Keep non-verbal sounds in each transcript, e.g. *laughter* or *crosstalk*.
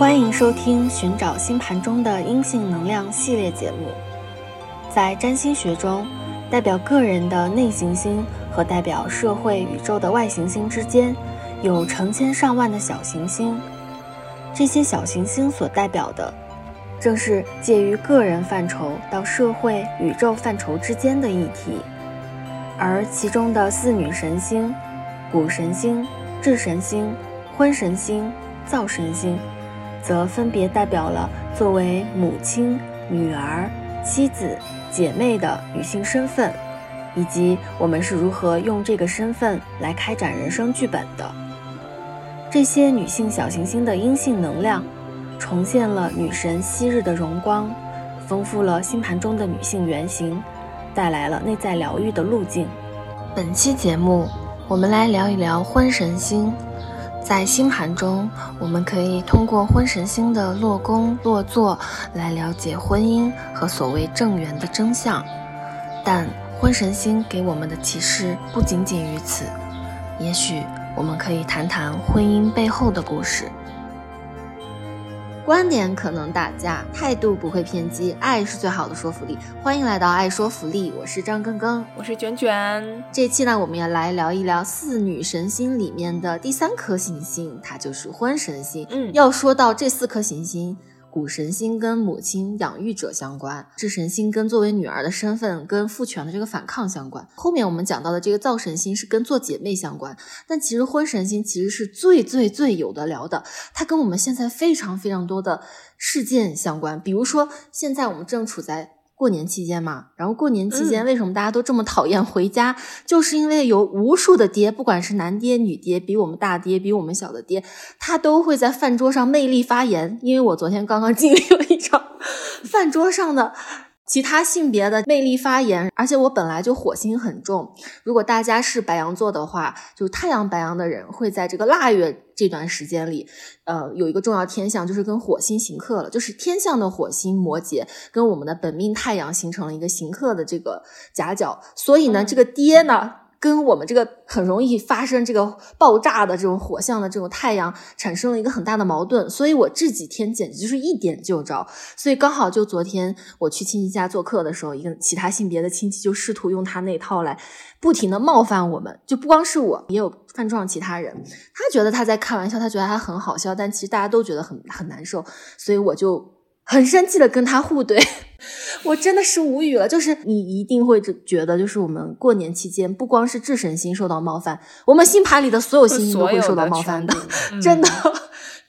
欢迎收听《寻找星盘中的阴性能量》系列节目。在占星学中，代表个人的内行星和代表社会宇宙的外行星之间，有成千上万的小行星。这些小行星所代表的，正是介于个人范畴到社会宇宙范畴之间的议题。而其中的四女神星、谷神星、智神星、婚神星、灶神星，则分别代表了作为母亲、女儿、妻子、姐妹的女性身份，以及我们是如何用这个身份来开展人生剧本的。这些女性小行星的阴性能量，重现了女神昔日的荣光，丰富了星盘中的女性原型。带来了内在疗愈的路径。本期节目，我们来聊一聊婚神星。在星盘中，我们可以通过婚神星的落宫落座来了解婚姻和所谓正缘的真相。但婚神星给我们的启示不仅仅于此。也许我们可以谈谈婚姻背后的故事。观点可能打架，态度不会偏激，爱是最好的说服力。欢迎来到爱说服力，我是张更更，我是卷卷。这期呢，我们要来聊一聊四女神星里面的第三颗行星，它就是婚神星。嗯，要说到这四颗行星。谷神星跟母亲养育者相关，智神星跟作为女儿的身份跟父权的这个反抗相关。后面我们讲到的这个灶神星是跟做姐妹相关，但其实婚神星其实是最最最有的聊的，它跟我们现在非常非常多的事件相关。比如说，现在我们正处在。过年期间嘛，然后过年期间为什么大家都这么讨厌回家？就是因为有无数的爹，不管是男爹女爹，比我们大爹，比我们小的爹，他都会在饭桌上魅力发言。因为我昨天刚刚经历了一场 *laughs* 饭桌上的。其他性别的魅力发言，而且我本来就火星很重。如果大家是白羊座的话，就太阳白羊的人会在这个腊月这段时间里，呃，有一个重要天象，就是跟火星行克了，就是天象的火星摩羯跟我们的本命太阳形成了一个行克的这个夹角，所以呢，这个爹呢。跟我们这个很容易发生这个爆炸的这种火象的这种太阳产生了一个很大的矛盾，所以我这几天简直就是一点就着。所以刚好就昨天我去亲戚家做客的时候，一个其他性别的亲戚就试图用他那套来不停的冒犯我们，就不光是我，也有犯撞其他人。他觉得他在开玩笑，他觉得他很好笑，但其实大家都觉得很很难受，所以我就。很生气的跟他互怼，*laughs* 我真的是无语了。就是你一定会觉得，就是我们过年期间，不光是智神星受到冒犯，我们星盘里的所有星星都会受到冒犯的，*laughs* 真的。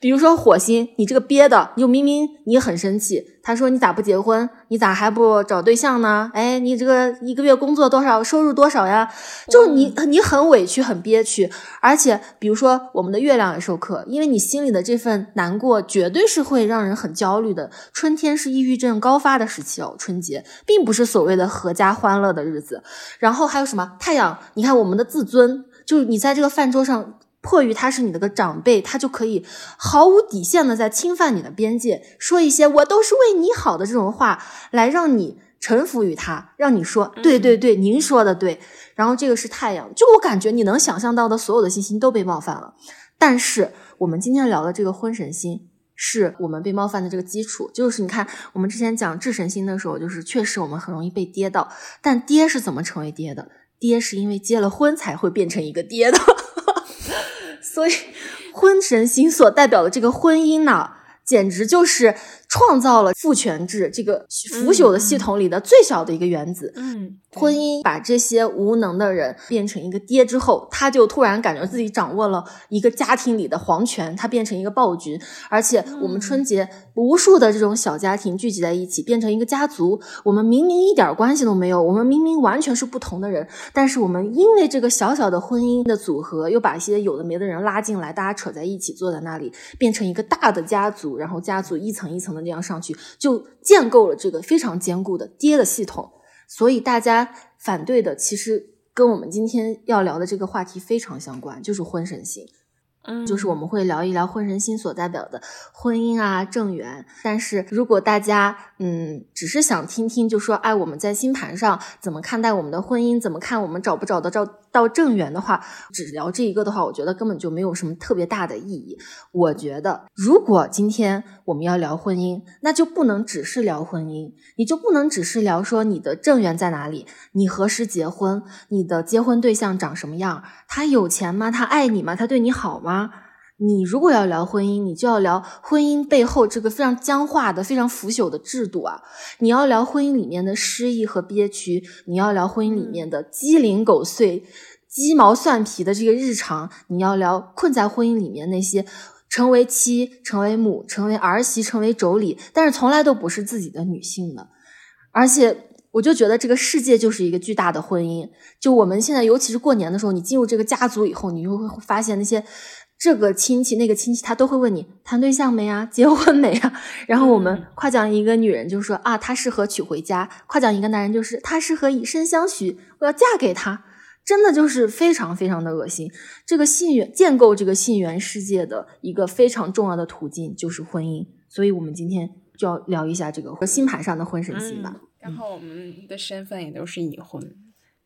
比如说火星，你这个憋的，你就明明你很生气，他说你咋不结婚？你咋还不找对象呢？哎，你这个一个月工作多少，收入多少呀？就你你很委屈，很憋屈，而且比如说我们的月亮也授课，因为你心里的这份难过，绝对是会让人很焦虑的。春天是抑郁症高发的时期哦，春节并不是所谓的阖家欢乐的日子。然后还有什么太阳？你看我们的自尊，就是你在这个饭桌上。迫于他是你的个长辈，他就可以毫无底线的在侵犯你的边界，说一些我都是为你好的这种话，来让你臣服于他，让你说对对对，您说的对。然后这个是太阳，就我感觉你能想象到的所有的信心都被冒犯了。但是我们今天聊的这个婚神星，是我们被冒犯的这个基础。就是你看我们之前讲智神星的时候，就是确实我们很容易被跌到。但爹是怎么成为爹的？爹是因为结了婚才会变成一个爹的。所以，婚神星所代表的这个婚姻呢，简直就是。创造了父权制这个腐朽的系统里的最小的一个原子。嗯，婚姻把这些无能的人变成一个爹之后，他就突然感觉自己掌握了一个家庭里的皇权，他变成一个暴君。而且我们春节无数的这种小家庭聚集在一起，变成一个家族。我们明明一点关系都没有，我们明明完全是不同的人，但是我们因为这个小小的婚姻的组合，又把一些有的没的人拉进来，大家扯在一起，坐在那里，变成一个大的家族，然后家族一层一层的。这样上去就建构了这个非常坚固的爹的系统，所以大家反对的其实跟我们今天要聊的这个话题非常相关，就是婚神星，嗯，就是我们会聊一聊婚神星所代表的婚姻啊正缘。但是如果大家嗯只是想听听，就说哎我们在星盘上怎么看待我们的婚姻，怎么看我们找不找得着。到正缘的话，只聊这一个的话，我觉得根本就没有什么特别大的意义。我觉得，如果今天我们要聊婚姻，那就不能只是聊婚姻，你就不能只是聊说你的正缘在哪里，你何时结婚，你的结婚对象长什么样，他有钱吗？他爱你吗？他对你好吗？你如果要聊婚姻，你就要聊婚姻背后这个非常僵化的、非常腐朽的制度啊！你要聊婚姻里面的失意和憋屈，你要聊婚姻里面的鸡零狗碎、鸡毛蒜皮的这个日常，你要聊困在婚姻里面那些成为妻、成为母、成为儿媳、成为妯娌，但是从来都不是自己的女性的。而且，我就觉得这个世界就是一个巨大的婚姻。就我们现在，尤其是过年的时候，你进入这个家族以后，你就会发现那些。这个亲戚那个亲戚，他都会问你谈对象没啊，*laughs* 结婚没啊？*laughs* 然后我们夸奖一个女人，就说啊，她适合娶回家；夸奖一个男人，就是他适合以身相许，我要嫁给他。真的就是非常非常的恶心。这个信源建构这个信源世界的一个非常重要的途径就是婚姻，所以我们今天就要聊一下这个星盘上的婚神星吧。然后我们的身份也都是已婚，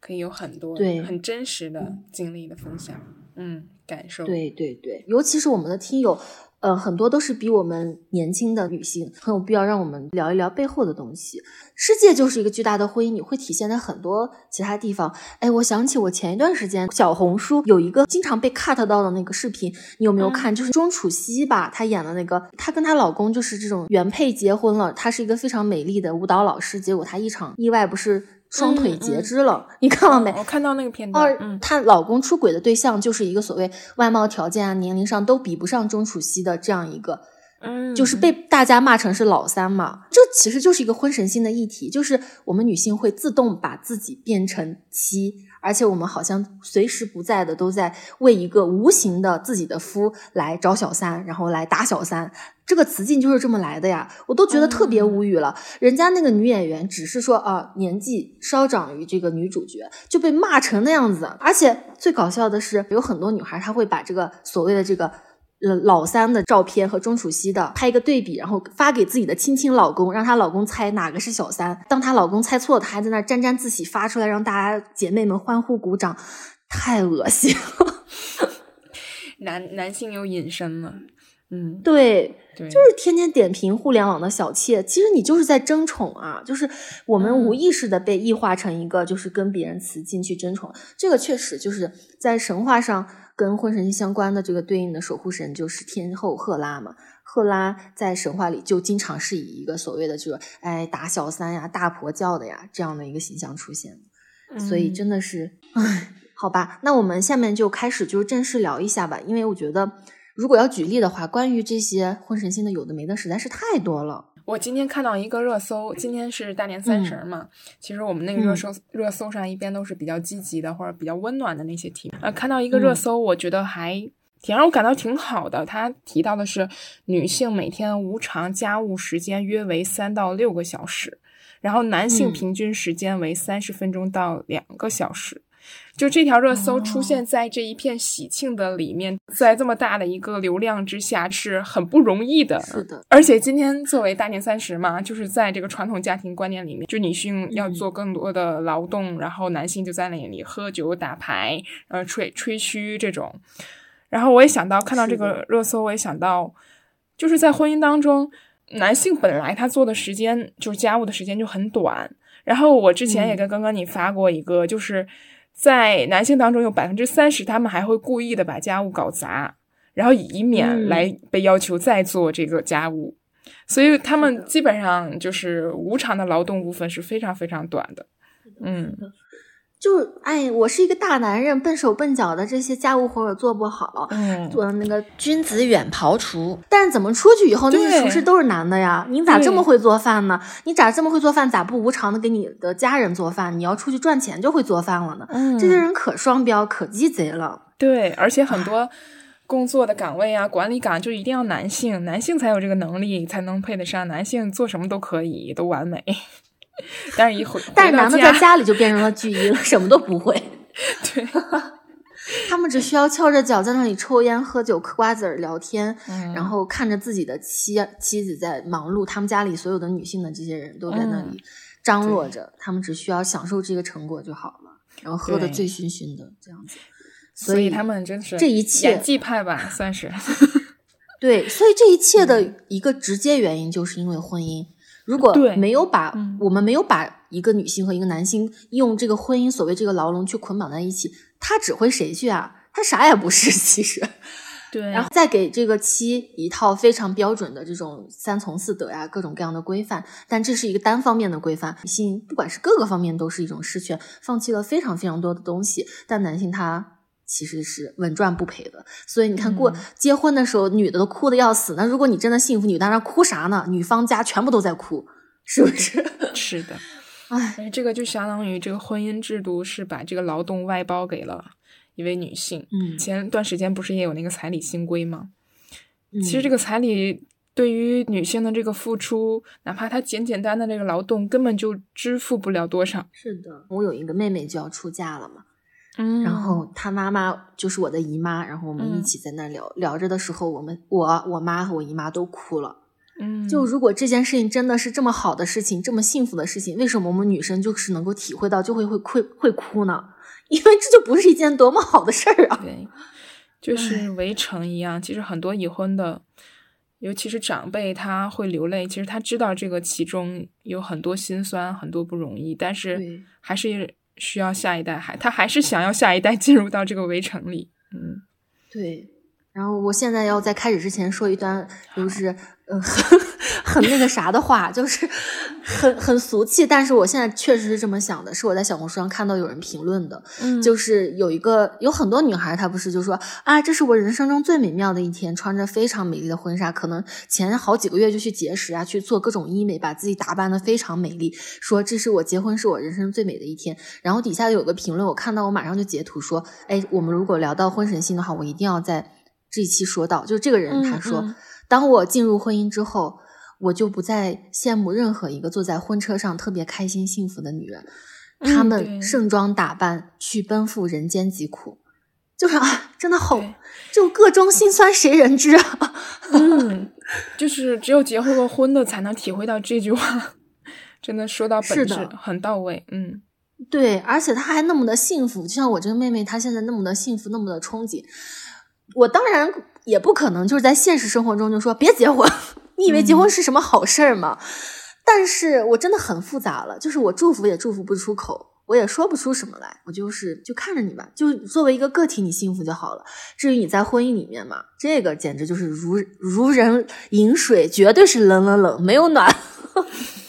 可以有很多对很真实的经历的分享。嗯。感受对对对，尤其是我们的听友，呃，很多都是比我们年轻的女性，很有必要让我们聊一聊背后的东西。世界就是一个巨大的婚姻，你会体现在很多其他地方。哎，我想起我前一段时间小红书有一个经常被 cut 到的那个视频，你有没有看？就是钟楚曦吧，她演的那个，她跟她老公就是这种原配结婚了，她是一个非常美丽的舞蹈老师，结果她一场意外不是。双腿截肢了，你看了没？我看到那个片段。嗯，她老公出轨的对象就是一个所谓外貌条件啊、年龄上都比不上钟楚曦的这样一个，嗯，就是被大家骂成是老三嘛。这其实就是一个婚神性的议题，就是我们女性会自动把自己变成妻，而且我们好像随时不在的都在为一个无形的自己的夫来找小三，然后来打小三。这个词境就是这么来的呀，我都觉得特别无语了。人家那个女演员只是说啊，年纪稍长于这个女主角，就被骂成那样子。而且最搞笑的是，有很多女孩她会把这个所谓的这个呃老三的照片和钟楚曦的拍一个对比，然后发给自己的亲亲老公，让她老公猜哪个是小三。当她老公猜错，她还在那沾沾自喜发出来，让大家姐妹们欢呼鼓掌，太恶心了。*laughs* 男男性又隐身了。嗯，对，就是天天点评互联网的小妾，其实你就是在争宠啊，就是我们无意识的被异化成一个，就是跟别人雌竞去争宠。这个确实就是在神话上跟婚神相关的这个对应的守护神就是天后赫拉嘛。赫拉在神话里就经常是以一个所谓的就是哎打小三呀、大婆教的呀这样的一个形象出现，所以真的是唉，好吧，那我们下面就开始就是正式聊一下吧，因为我觉得。如果要举例的话，关于这些婚神星的有的没的实在是太多了。我今天看到一个热搜，今天是大年三十嘛，其实我们那个热搜热搜上一边都是比较积极的或者比较温暖的那些题。呃，看到一个热搜，我觉得还挺让我感到挺好的。他提到的是女性每天无偿家务时间约为三到六个小时，然后男性平均时间为三十分钟到两个小时。就这条热搜出现在这一片喜庆的里面，在这么大的一个流量之下是很不容易的。是的，而且今天作为大年三十嘛，就是在这个传统家庭观念里面，就女性要做更多的劳动，然后男性就在那里喝酒打牌，呃，吹吹嘘这种。然后我也想到，看到这个热搜，我也想到，就是在婚姻当中，男性本来他做的时间就是家务的时间就很短。然后我之前也跟刚刚你发过一个，就是。在男性当中，有百分之三十，他们还会故意的把家务搞砸，然后以免来被要求再做这个家务，所以他们基本上就是无偿的劳动部分是非常非常短的，嗯。就哎，我是一个大男人，笨手笨脚的，这些家务活我做不好。嗯，做那个君子远庖厨，但是怎么出去以后，那些厨师都是男的呀？你咋这么会做饭呢？你咋这么会做饭？咋不无偿的给你的家人做饭？你要出去赚钱就会做饭了呢？嗯，这些人可双标，可鸡贼了。对，而且很多工作的岗位啊，管理岗就一定要男性，男性才有这个能力，才能配得上。男性做什么都可以，都完美。*laughs* 但是，一回，但是男的在家里就变成了巨婴，什么都不会。*laughs* 对，他们只需要翘着脚在那里抽烟、喝酒、嗑瓜子儿、聊天，然后看着自己的妻妻子在忙碌，他们家里所有的女性的这些人都在那里张罗着，他们只需要享受这个成果就好了。然后喝的醉醺醺的这样子。所以他们真是这一切演技派吧，算是。*laughs* 对，所以这一切的一个直接原因就是因为婚姻。如果没有把、嗯我们没有把一个女性和一个男性用这个婚姻所谓这个牢笼去捆绑在一起，他指挥谁去啊？他啥也不是，*laughs* 其实。对，然后再给这个妻一套非常标准的这种三从四德呀，各种各样的规范，但这是一个单方面的规范，女性不管是各个方面都是一种失权，放弃了非常非常多的东西，但男性他其实是稳赚不赔的。所以你看过、嗯结婚的时候，女的都哭的要死，那如果你真的幸福，女的那哭啥呢？女方家全部都在哭，是不是？*laughs* 是的。唉，哎，这个就相当于这个婚姻制度是把这个劳动外包给了一位女性。嗯，前段时间不是也有那个彩礼新规吗？嗯其实这个彩礼对于女性的这个付出，哪怕她简简单的这个劳动，根本就支付不了多少。是的，我有一个妹妹就要出嫁了嘛，嗯然后他妈妈就是我的姨妈，然后我们一嗯起在那聊、聊着的时候，我们我我妈和我姨妈都哭了。嗯，就如果这件事情真的是这么好的事情，这么幸福的事情，为什么我们女生就是能够体会到，就会会会会哭呢？*laughs* 因为这就不是一件多么好的事儿啊！对，就是围城一样。其实很多已婚的，尤其是长辈，他会流泪。其实他知道这个其中有很多辛酸，很多不容易，但是还是需要下一代，还他还是想要下一代进入到这个围城里。嗯，对，然后我现在要在开始之前说一段，就是呃很 *laughs* 很那个啥的话，就是很很俗气，但是我现在确实是这么想的，是我在小红书上看到有人评论的，嗯就是有一个有很多女孩，她不是就说啊，这是我人生中最美妙的一天，穿着非常美丽的婚纱，可能前好几个月就去节食啊，去做各种医美，把自己打扮的非常美丽，说这是我结婚是我人生最美的一天。然后底下有个评论，我看到我马上就截图说，哎，我们如果聊到婚神星的话，我一定要在这一期说到，就这个人他说，嗯嗯当我进入婚姻之后。我就不再羡慕任何一个坐在婚车上特别开心幸福的女人，嗯她们盛装打扮去奔赴人间疾苦，就是啊，真的好对，就各中辛酸谁人知啊！嗯，就是只有结婚过婚的才能体会到这句话，真的说到本质很到位。嗯，对，而且她还那么的幸福，就像我这个妹妹，她现在那么的幸福，那么的憧憬。我当然也不可能就是在现实生活中就说别结婚，*laughs* 你以为结婚是什么好事儿吗？但是我真的很复杂了，就是我祝福也祝福不出口，我也说不出什么来，我就是就看着你吧，就作为一个个体，你幸福就好了。至于你在婚姻里面嘛，这个简直就是如如人饮水，绝对是冷冷冷，没有暖。*laughs*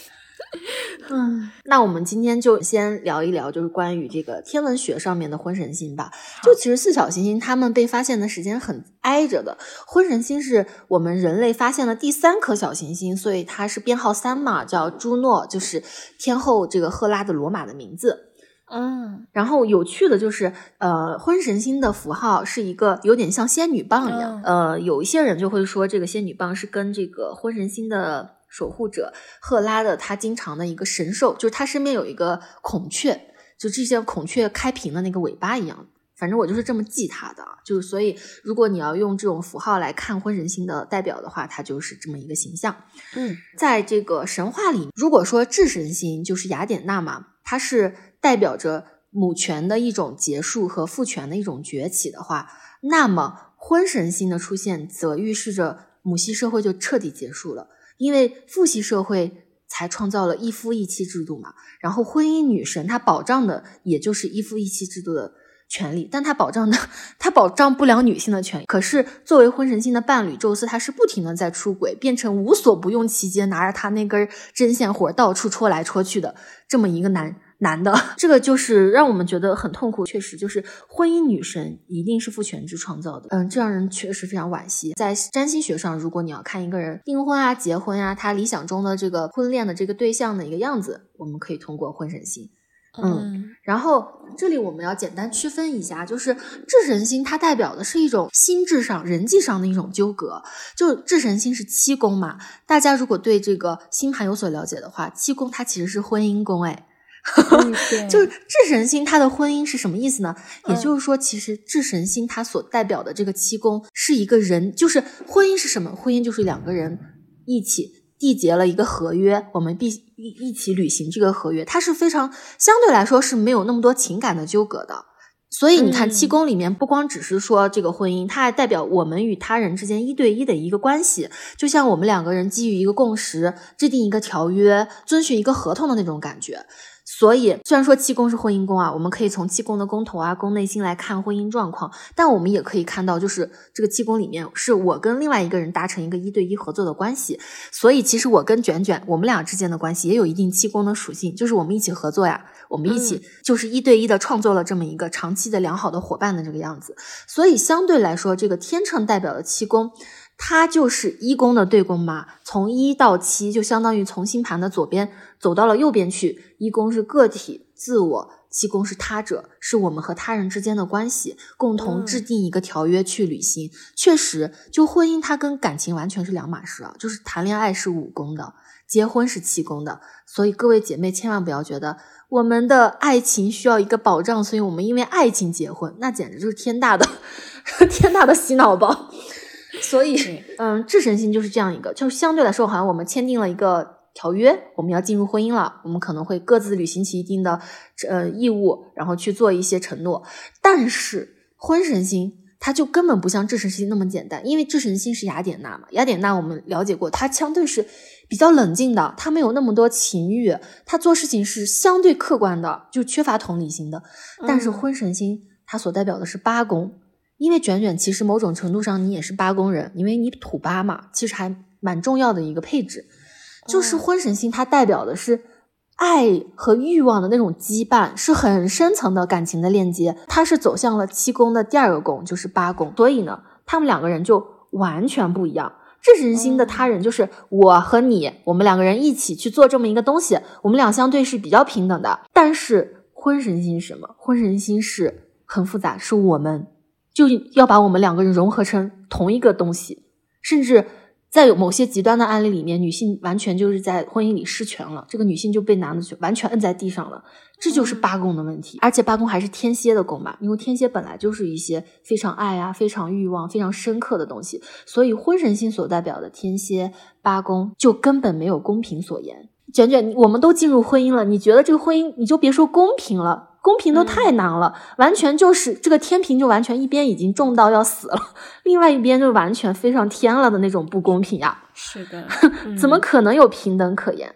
*laughs* 嗯，那我们今天就先聊一聊，就是关于这个天文学上面的婚神星吧。就其实四小行星它们被发现的时间很挨着的，婚神星是我们人类发现的第三颗小行星，所以它是编号三嘛，叫朱诺，就是天后这个赫拉的罗马的名字。嗯，然后有趣的就是，呃，婚神星的符号是一个有点像仙女棒一样。呃，有一些人就会说，这个仙女棒是跟这个婚神星的守护者赫拉的他经常的一个神兽，就是他身边有一个孔雀，就这些孔雀开屏的那个尾巴一样。反正我就是这么记它的，就是所以如果你要用这种符号来看婚神星的代表的话，它就是这么一个形象。嗯，在这个神话里，如果说智神星就是雅典娜嘛，它是代表着母权的一种结束和父权的一种崛起的话，那么婚神星的出现则预示着母系社会就彻底结束了，因为父系社会才创造了一夫一妻制度嘛，然后婚姻女神她保障的也就是一夫一妻制度的。权利，但她保障的，她保障不了女性的权益。可是作为婚神星的伴侣，宙斯他是不停的在出轨，变成无所不用其极，拿着他那根针线活到处戳来戳去的这么一个男男的。*laughs* 这个就是让我们觉得很痛苦。确实，就是婚姻女神一定是父权制创造的。嗯，这让人确实非常惋惜。在占星学上，如果你要看一个人订婚啊、结婚啊，他理想中的这个婚恋的这个对象的一个样子，我们可以通过婚神星。嗯，然后这里我们要简单区分一下，就是智神星它代表的是一种心智上、人际上的一种纠葛。就智神星是七宫嘛，大家如果对这个星盘有所了解的话，七宫它其实是婚姻宫，哎，嗯 *laughs* 就是智神星他的婚姻是什么意思呢？也嗯就是说，其实智神星它所代表的这个七宫是一个人，就是婚姻是什么？婚姻就是两个人一起缔结了一个合约，我们必一一起履行这个合约，它是非常相对来说是没有那么多情感的纠葛的。所以你看，七宫里面不光只是说这个婚姻，它还代表我们与他人之间一对一的一个关系，就像我们两个人基于一个共识，制定一个条约，遵循一个合同的那种感觉。所以，虽然说七宫是婚姻宫啊，我们可以从七宫的宫头啊、宫内心来看婚姻状况，但我们也可以看到，就是这个七宫里面是我跟另外一个人达成一个一对一合作的关系。所以，其实我跟卷卷，我们俩之间的关系也有一定七宫的属性，就是我们一起合作呀，我们一起就是一对一的创作了这么一个长期的良好的伙伴的这个样子。所以，相对来说，这个天秤代表的七宫。它就是一宫的对宫嘛，从一到七就相当于从星盘的左边走到了右边去。一宫是个体自我，七宫是他者，是我们和他人之间的关系，共同制定一个条约去履行。确实，就婚姻它跟感情完全是两码事啊，就是谈恋爱是五宫的，结婚是七宫的。所以各位姐妹千万不要觉得我们的爱情需要一个保障，所以我们因为爱情结婚，那简直就是天大的 *laughs* 天大的洗脑包。所以，嗯，智神星就是这样一个，就是相对来说，好像我们签订了一个条约，我们要进入婚姻了，我们可能会各自履行起一定的呃义务，然后去做一些承诺。但是，婚神星它就根本不像智神星那么简单，因为智神星是雅典娜嘛，雅典娜我们了解过，它相对是比较冷静的，它没有那么多情欲，它做事情是相对客观的，就缺乏同理心的。但是，婚神星它所代表的是八宫。因为卷卷其实某种程度上你也是八宫人，因为你土八嘛，其实还蛮重要的一个配置，就是婚神星，它代表的是爱和欲望的那种羁绊，是很深层的感情的链接。它是走向了七宫的第二个宫，就是八宫，所以呢，他们两个人就完全不一样。智神星的他人就是我和你，我们两个人一起去做这么一个东西，我们俩相对是比较平等的。但是婚神星是什么？婚神星是很复杂，是我们。就要把我们两个人融合成同一个东西，甚至在有某些极端的案例里面，女性完全就是在婚姻里失权了，这个女性就被男的完全摁在地上了，这就是八宫的问题。而且八宫还是天蝎的宫嘛，因为天蝎本来就是一些非常爱啊、非常欲望、非常深刻的东西，所以婚神星所代表的天蝎八宫就根本没有公平所言。卷卷，我们都进入婚姻了，你觉得这个婚姻，你就别说公平了。公平都太难了，完全就是这个天平就完全一边已经重到要死了，另外一边就完全飞上天了的那种不公平呀！是的，*laughs* 怎么可能有平等可言？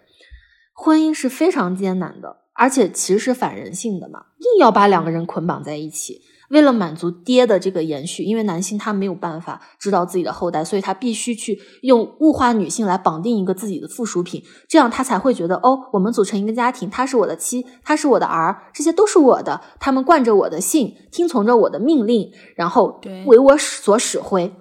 婚姻是非常艰难的，而且其实是反人性的嘛，硬要把两个人捆绑在一起。为了满足爹的这个延续，因为男性他没有办法知道自己的后代，所以他必须去用物化女性来绑定一个自己的附属品，这样他才会觉得哦，我们组成一个家庭，他是我的妻，他是我的儿，这些都是我的，他们惯着我的性，听从着我的命令，然后为我所使挥，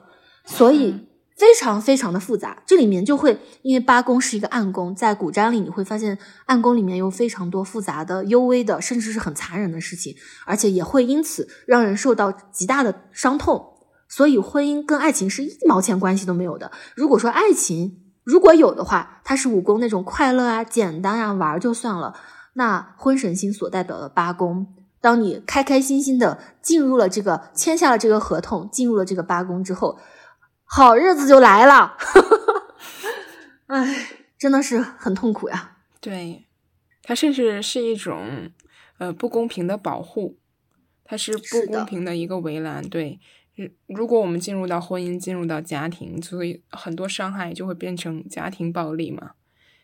所以。非常非常的复杂，这里面就会因为八宫是一个暗宫，在古占里你会发现暗宫里面有非常多复杂的、幽微的，甚至是很残忍的事情，而且也会因此让人受到极大的伤痛。所以婚姻跟爱情是一毛钱关系都没有的。如果说爱情如果有的话，它是五宫那种快乐啊、简单啊、玩就算了。那婚神星所代表的八宫，当你开开心心的进入了这个签下了这个合同，进入了这个八宫之后。好日子就来了，*laughs* 哎，真的是很痛苦呀。对，它甚至是一种呃不公平的保护，它是不公平的一个围栏。对，如果我们进入到婚姻，进入到家庭，所以很多伤害就会变成家庭暴力嘛，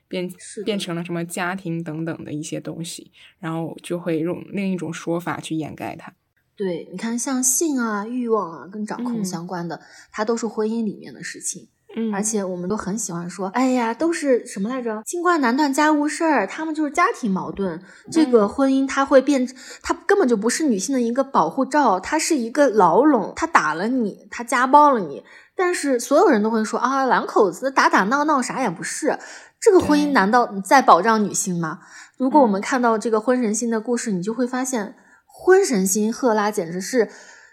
变变成了什么家庭等等的一些东西，然后就会用另一种说法去掩盖它。对，你看，像性啊、欲望啊，跟掌控相关的，它都是婚姻里面的事情。嗯，而且我们都很喜欢说，哎呀，都是什么来着？清官难断家务事儿，他们就是家庭矛盾。这个婚姻它会变，它根本就不是女性的一个保护罩，它是一个牢笼。他打了你，他家暴了你，但是所有人都会说啊，两口子打打闹闹啥也不是。这个婚姻难道在保障女性吗？如果我们看到这个婚神星的故事，你就会发现。婚神星赫拉简直是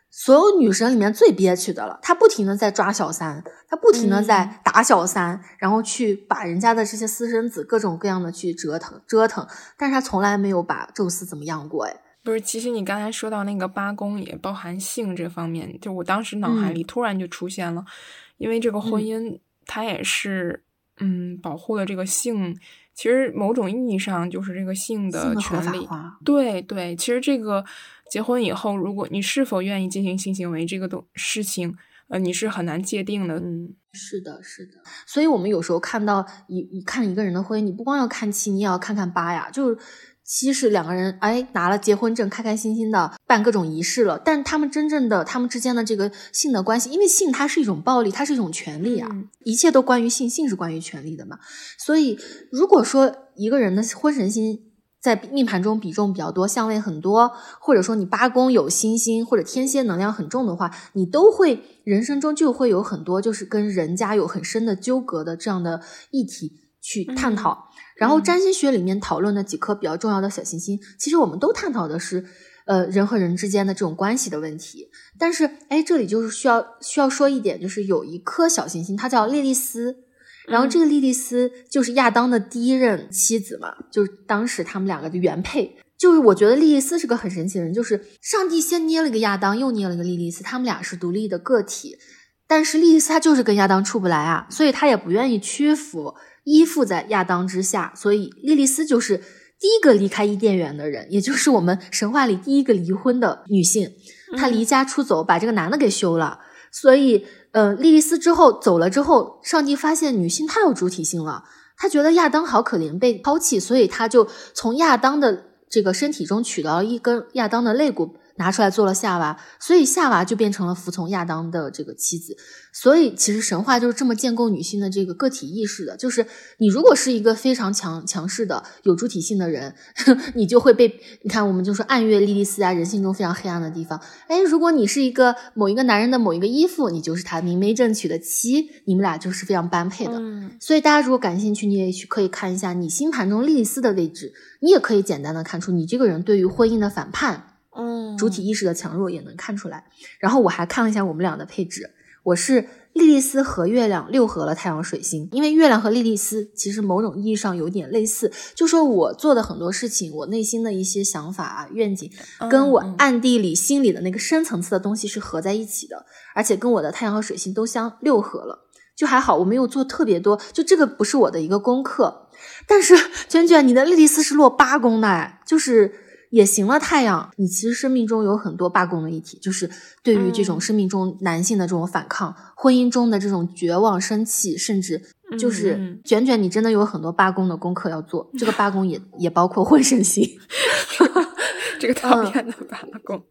所有女神里面最憋屈的了，她不停的在抓小三，她不停的在打小三，然后去把人家的这些私生子各种各样的去折腾折腾，但是她从来没有把宙斯怎么样过，哎，不是，其实你刚才说到那个八宫也包含性这方面，就我当时脑海里突然就出现了，因为这个婚姻它也是嗯，保护了这个性，其实某种意义上就是这个性的权利。对对，其实这个结婚以后，如果你是否愿意进行性行为这个东事情，呃，你是很难界定的。嗯，是的，是的。所以我们有时候看到一一看一个人的婚姻，你不光要看七，你也要看看八呀，就是。七是两个人哎拿了结婚证，开开心心的办各种仪式了，但他们真正的他们之间的这个性的关系，因为性它是一种暴力，它是一种权利啊，一切都关于性，性是关于权利的嘛。所以如果说一个人的婚神星在命盘中比重比较多，相位很多，或者说你八宫有星星或者天蝎能量很重的话，你都会人生中就会有很多就是跟人家有很深的纠葛的这样的议题去探讨。然后占星学里面讨论的几颗比较重要的小行星，其实我们都探讨的是，呃，人和人之间的这种关系的问题。但是，哎，这里就是需要需要说一点，就是有一颗小行星，它叫莉莉丝。然后这个莉莉丝就是亚当的第一任妻子嘛，就是当时他们两个的原配。就是我觉得莉莉丝是个很神奇的人，就是上帝先捏了一个亚当，又捏了一个莉莉丝，他们俩是独立的个体。但是莉莉丝她就是跟亚当处不来啊，所以她也不愿意屈服。依附在亚当之下，所以莉莉丝就是第一个离开伊甸园的人，也就是我们神话里第一个离婚的女性。她离家出走，把这个男的给休了。所以，呃，莉莉丝之后走了之后，上帝发现女性太有主体性了，他觉得亚当好可怜，被抛弃，所以他就从亚当的这个身体中取到了一根亚当的肋骨。拿出来做了夏娃，所以夏娃就变成了服从亚当的这个妻子。所以其实神话就是这么建构女性的这个个体意识的，就是你如果是一个非常强强势的有主体性的人，*laughs* 你就会被你看，我们就说暗月莉莉丝啊，人性中非常黑暗的地方。哎，如果你是一个某一个男人的某一个依附，你就是他明媒正娶的妻，你们俩就是非常般配的。所以大家如果感兴趣，你也去可以看一下你星盘中莉莉丝的位置，你也可以简单的看出你这个人对于婚姻的反叛。嗯，主体意识的强弱也能看出来。然后我还看了一下我们俩的配置，我是莉莉丝和月亮六合了太阳水星，因为月亮和莉莉丝其实某种意义上有点类似，就说我做的很多事情，我内心的一些想法啊、愿景，跟我暗地里心里的那个深层次的东西是合在一起的，而且跟我的太阳和水星都相六合了，就还好，我没有做特别多，就这个不是我的一个功课。但是 *laughs* 娟娟，你的莉莉丝是落八宫的，就是。也行了，太阳，你其实生命中有很多罢工的议题，就是对于这种生命中男性的这种反抗，婚姻中的这种绝望、生气，甚至就是卷卷，你真的有很多罢工的功课要做。这个罢工也也包括婚神星，*laughs* 这个讨厌的罢工。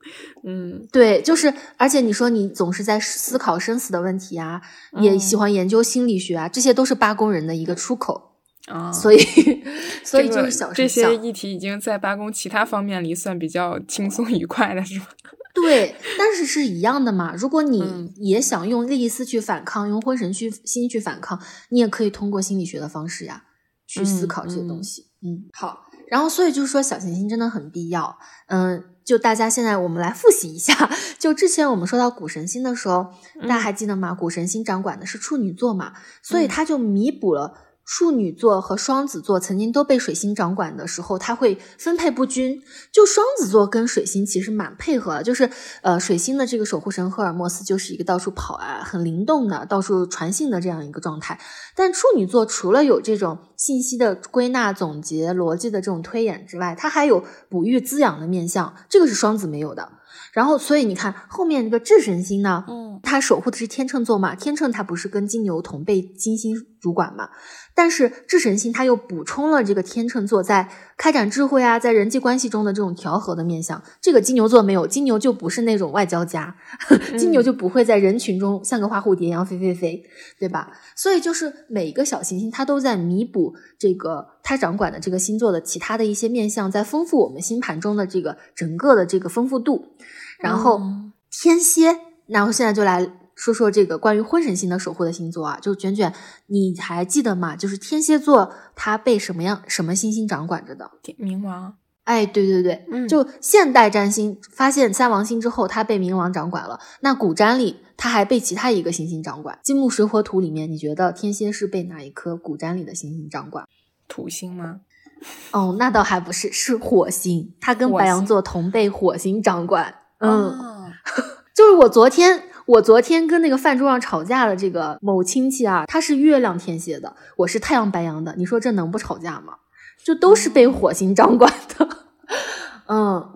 嗯，对，就是而且你说你总是在思考生死的问题啊，也喜欢研究心理学啊，这些都是罢工人的一个出口。啊，所以，*laughs* 所以就是小这些议题已经在八宫其他方面里算比较轻松愉快的是吧？*laughs* 对，但是是一样的嘛。如果你也想用利益思去反抗，用婚神去心去反抗，你也可以通过心理学的方式呀，去思考这些东西。嗯，好。然后，所以就是说，小行星真的很必要。嗯，就大家现在我们来复习一下，就之前我们说到古神星的时候，大家还记得吗？古神星掌管的是处女座嘛，所以它就弥补了。处女座和双子座曾经都被水星掌管的时候，它会分配不均。就双子座跟水星其实蛮配合，就是呃，水星的这个守护神赫尔墨斯就是一个到处跑啊、很灵动的、到处传信的这样一个状态。但处女座除了有这种信息的归纳、总结、逻辑的这种推演之外，它还有哺育、滋养的面相，这个是双子没有的。然后，所以你看后面这个智神星呢，嗯，它守护的是天秤座嘛，天秤它不是跟金牛同被金星主管嘛？但是智神星它又补充了这个天秤座在开展智慧啊，在人际关系中的这种调和的面相，这个金牛座没有，金牛就不是那种外交家，*laughs* 金牛就不会在人群中像个花蝴蝶一样飞飞飞，对吧？所以就是每一个小行星它都在弥补这个它掌管的这个星座的其他的一些面相，在丰富我们星盘中的这个整个的这个丰富度。然后天蝎，那我现在就来。说说这个关于婚神星的守护的星座啊，就是卷卷，你还记得吗？就是天蝎座，它被什么样什么星星掌管着的？冥王。哎，对对对，嗯，就现代占星发现三王星之后，它被冥王掌管了。那古占里，它还被其他一个行星掌管。金木水火土里面，你觉得天蝎是被哪一颗古占里的行星掌管？土星吗？哦，那倒还不是，是火星。它跟白羊座同被火星掌管。嗯，*laughs* 就是我昨天。我昨天跟那个饭桌上吵架的这个某亲戚啊，他是月亮天蝎的，我是太阳白羊的，你说这能不吵架吗？就都是被火星掌管的，嗯。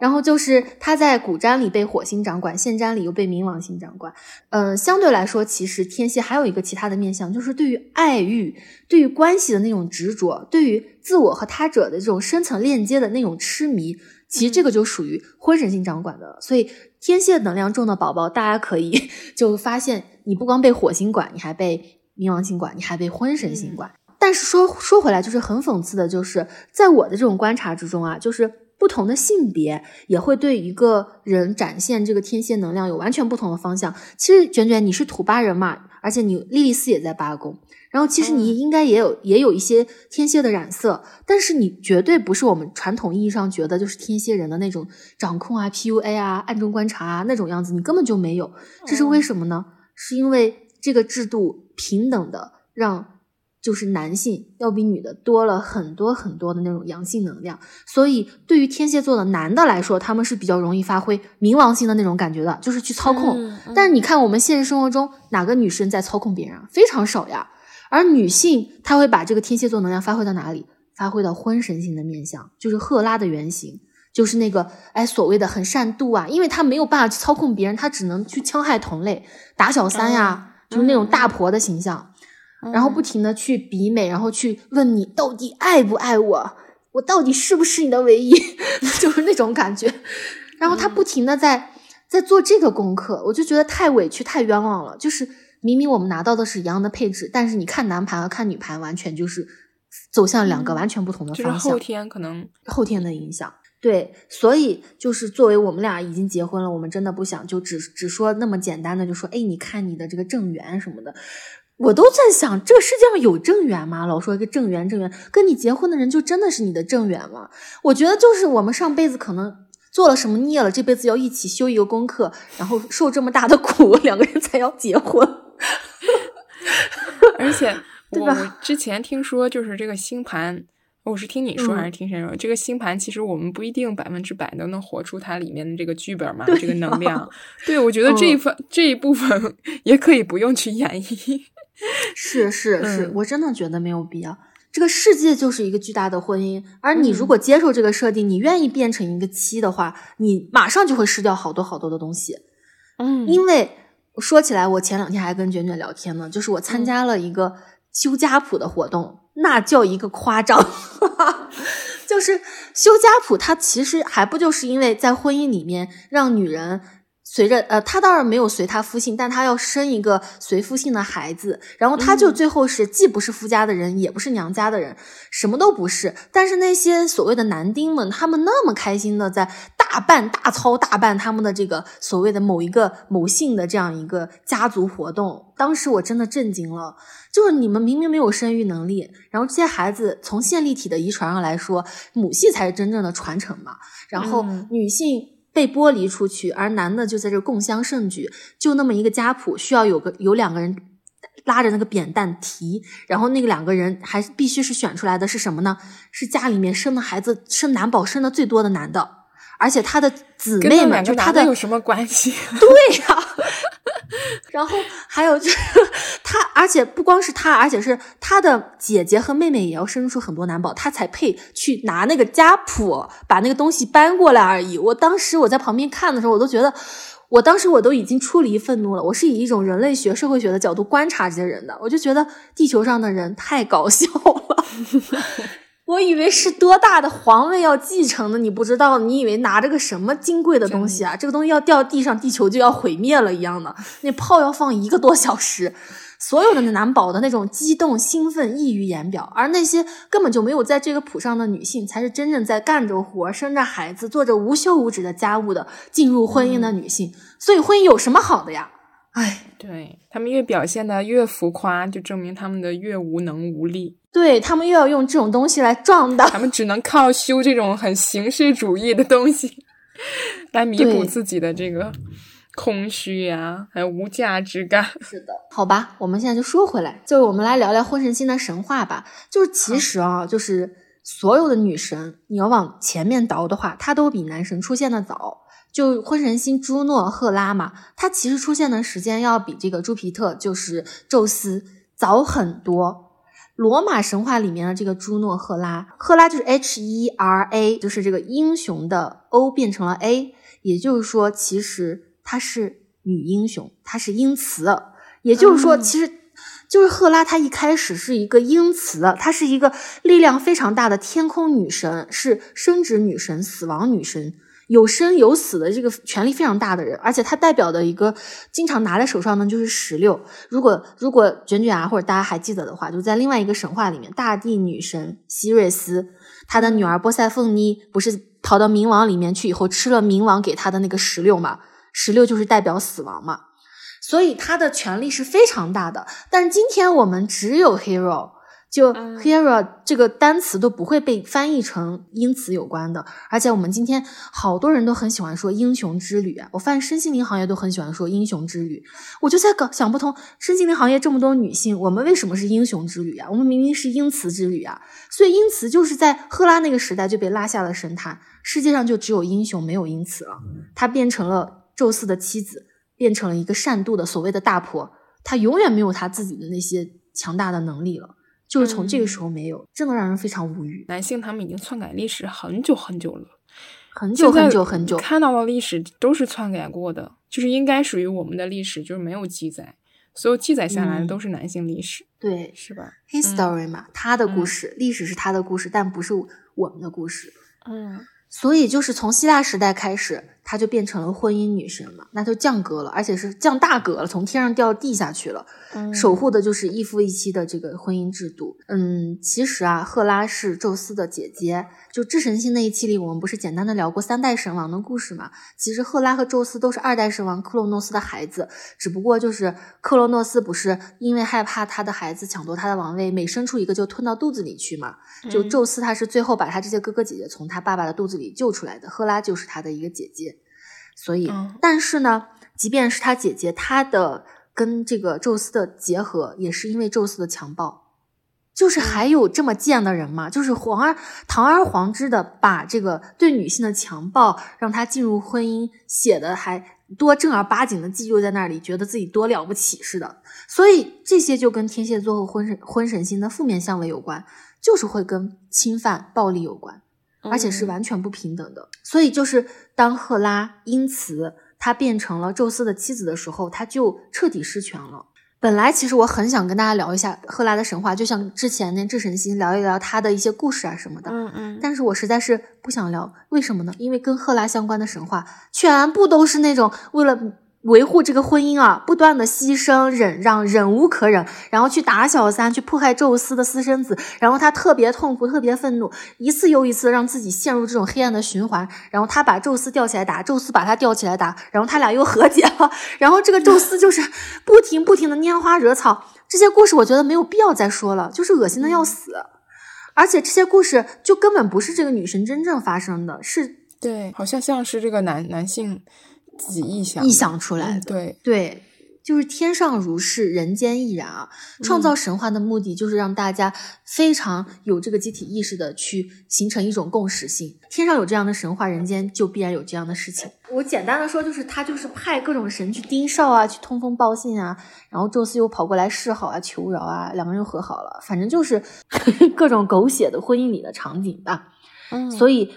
然后就是他在古占里被火星掌管，现占里又被冥王星掌管。嗯，相对来说，其实天蝎还有一个其他的面相，就是对于爱欲、对于关系的那种执着，对于自我和他者的这种深层链接的那种痴迷，其实这个就属于婚神星掌管的。所以天蝎能量重的宝宝，大家可以 *laughs* 就发现，你不光被火星管，你还被冥王星管，你还被婚神星管。但是说说回来，就是很讽刺的，就是在我的这种观察之中啊，就是。不同的性别也会对一个人展现这个天蝎能量有完全不同的方向。其实卷卷你是土八人嘛，而且你莉莉丝也在八宫，然后其实你应该也有也有一些天蝎的染色，但是你绝对不是我们传统意义上觉得就是天蝎人的那种掌控啊、PUA 啊、暗中观察啊那种样子，你根本就没有。这是为什么呢？是因为这个制度平等的让。就是男性要比女的多了很多很多的那种阳性能量，所以对于天蝎座的男的来说，他们是比较容易发挥冥王星的那种感觉的，就是去操控。但是你看，我们现实生活中哪个女生在操控别人啊？非常少呀。而女性，她会把这个天蝎座能量发挥到哪里？发挥到婚神性的面相，就是赫拉的原型，就是那个哎所谓的很善妒啊，因为她没有办法去操控别人，她只能去戕害同类，打小三呀，就是那种大婆的形象。然后不停的去比美，然后去问你到底爱不爱我，我到底是不是你的唯一，*laughs* 就是那种感觉。然后她不停的在在做这个功课，我就觉得太委屈太冤枉了。就是明明我们拿到的是一样的配置，但是你看男盘和看女盘完全就是走向两个完全不同的方向。后天可能后天的影响，对，所以就是作为我们俩已经结婚了，我们真的不想就只只说那么简单的就说，哎，你看你的这个正缘什么的。我都在想，这个世界上有正缘吗？老说一个正缘，正缘，跟你结婚的人就真的是你的正缘吗？我觉得就是我们上辈子可能做了什么孽了，这辈子要一起修一个功课，然后受这么大的苦，两个人才要结婚。*laughs* 而且，我之前听说，就是这个星盘，我是听你说还是听谁说？这个星盘其实我们不一定百分之百都能活出它里面的这个剧本嘛，这个能量。对，我觉得这一份这一部分也可以不用去演绎。*laughs* 是是是，我真的觉得没有必要。这个世界就是一个巨大的婚姻，而你如果接受这个设定，你愿意变成一个妻的话，你马上就会失掉好多好多的东西。嗯，因为说起来，我前两天还跟卷卷聊天呢，就是我参加了一个修家谱的活动，那叫一个夸张。*laughs* 就是修家谱，它其实还不就是因为在婚姻里面让女人。随着呃，他当然没有随他夫姓，但他要生一个随夫姓的孩子，然后他就最后是既不是夫家的人，也不是娘家的人，什么都不是。但是那些所谓的男丁们，他们那么开心的在大办大操大办他们的这个所谓的某一个某姓的这样一个家族活动，当时我真的震惊了。就是你们明明没有生育能力，然后这些孩子从线粒体的遗传上来说，母系才是真正的传承嘛，然后女性。被剥离出去，而男的就在这共襄盛举，就那么一个家谱，需要有个有两个人拉着那个扁担提，然后那个两个人还必须是选出来的是什么呢？是家里面生的孩子生男宝生的最多的男的，而且他的姊妹们就他的有什么关系？对呀。然后还有就是他，而且不光是他，而且是他的姐姐和妹妹也要生出很多男宝，他才配去拿那个家谱把那个东西搬过来而已。我当时我在旁边看的时候，我都觉得，我当时我都已经出离愤怒了。我是以一种人类学、社会学的角度观察这些人的，我就觉得地球上的人太搞笑了。*laughs* 我以为是多大的皇位要继承的，你不知道？你以为拿着个什么金贵的东西啊？这个东西要掉地上，地球就要毁灭了一样的。那炮要放一个多小时，所有的男宝的那种激动兴奋溢于言表，而那些根本就没有在这个谱上的女性，才是真正在干着活、生着孩子、做着无休无止的家务的进入婚姻的女性。所以婚姻有什么好的呀？哎，对他们越表现的越浮夸，就证明他们的越无能无力。对他们又要用这种东西来壮大，他们只能靠修这种很形式主义的东西来弥补自己的这个空虚呀，还有无价值感。是的，好吧，我们现在就说回来，就是我们来聊聊婚神星的神话吧。就是其实啊，就是所有的女神，你要往前面倒的话，她都比男神出现的早。就婚神星朱诺赫拉嘛，它其实出现的时间要比这个朱皮特就是宙斯早很多。罗马神话里面的这个朱诺赫拉，赫拉就是 H E R A，就是这个英雄的 O 变成了 A，也就是说，其实她是女英雄，她是英雌。也就是说，其实就是赫拉，她一开始是一个英雌，她是一个力量非常大的天空女神，是生殖女神、死亡女神。有生有死的这个权力非常大的人，而且他代表的一个经常拿在手上呢就是石榴。如果如果卷卷啊或者大家还记得的话，就在另外一个神话里面，大地女神希瑞斯，她的女儿波塞凤妮不是逃到冥王里面去以后吃了冥王给她的那个石榴嘛？石榴就是代表死亡嘛，所以她的权力是非常大的。但今天我们只有 hero。就 hero 这个单词都不会被翻译成因此有关的，而且我们今天好多人都很喜欢说英雄之旅啊，我发现身心灵行业都很喜欢说英雄之旅，我就在搞想不通，身心灵行业这么多女性，我们为什么是英雄之旅啊？我们明明是英雌之旅啊！所以英雌就是在赫拉那个时代就被拉下了神坛，世界上就只有英雄没有英雌了，她变成了宙斯的妻子，变成了一个善妒的所谓的大婆，她永远没有她自己的那些强大的能力了。就是从这个时候没有，真的让人非常无语。男性他们已经篡改历史很久很久了，很久很久很久，看到的历史都是篡改过的，就是应该属于我们的历史，就是没有记载，所有记载下来的都是男性历史，对，是吧？History 嘛，他的故事，历史是他的故事，但不是我们的故事。嗯，所以就是从希腊时代开始。她就变成了婚姻女神嘛，那就降格了，而且是降大格了，从天上掉地下去了，守护的就是一夫一妻的这个婚姻制度。嗯，其实啊，赫拉是宙斯的姐姐。就智神星那一期里，我们不是简单的聊过三代神王的故事嘛？其实赫拉和宙斯都是二代神王克洛诺斯的孩子，只不过就是克洛诺斯不是因为害怕他的孩子抢夺他的王位，每生出一个就吞到肚子里去嘛？就宙斯他是最后把他这些哥哥姐姐从他爸爸的肚子里救出来的，赫拉就是他的一个姐姐。所以，但是呢，即便是他姐姐，他的跟这个宙斯的结合，也是因为宙斯的强暴。就是还有这么贱的人吗？就是皇而堂而皇之的把这个对女性的强暴，让她进入婚姻，写的还多正儿八经的记录在那里，觉得自己多了不起似的。所以这些就跟天蝎座和婚神婚神星的负面相位有关，就是会跟侵犯暴力有关。而且是完全不平等的，所以就是当赫拉因此她变成了宙斯的妻子的时候，她就彻底失权了。本来其实我很想跟大家聊一下赫拉的神话，就像之前那智神星聊一聊他的一些故事啊什么的。嗯嗯。但是我实在是不想聊，为什么呢？因为跟赫拉相关的神话全部都是那种为了。维护这个婚姻啊，不断的牺牲、忍让、忍无可忍，然后去打小三，去迫害宙斯的私生子，然后他特别痛苦、特别愤怒，一次又一次让自己陷入这种黑暗的循环。然后他把宙斯吊起来打，宙斯把他吊起来打，然后他俩又和解了。*laughs* 然后这个宙斯就是不停不停的拈花惹草。这些故事我觉得没有必要再说了，就是恶心的要死。而且这些故事就根本不是这个女神真正发生的，是对，好像像是这个男男性。自己臆想臆想出来的，对对，就是天上如是，人间亦然啊！创造神话的目的就是让大家非常有这个集体意识的去形成一种共识性。天上有这样的神话，人间就必然有这样的事情。我简单的说，就是他就是派各种神去盯梢啊，去通风报信啊，然后宙斯又跑过来示好啊，求饶啊，两个人又和好了。反正就是 *laughs* 各种狗血的婚姻里的场景吧。嗯，所以。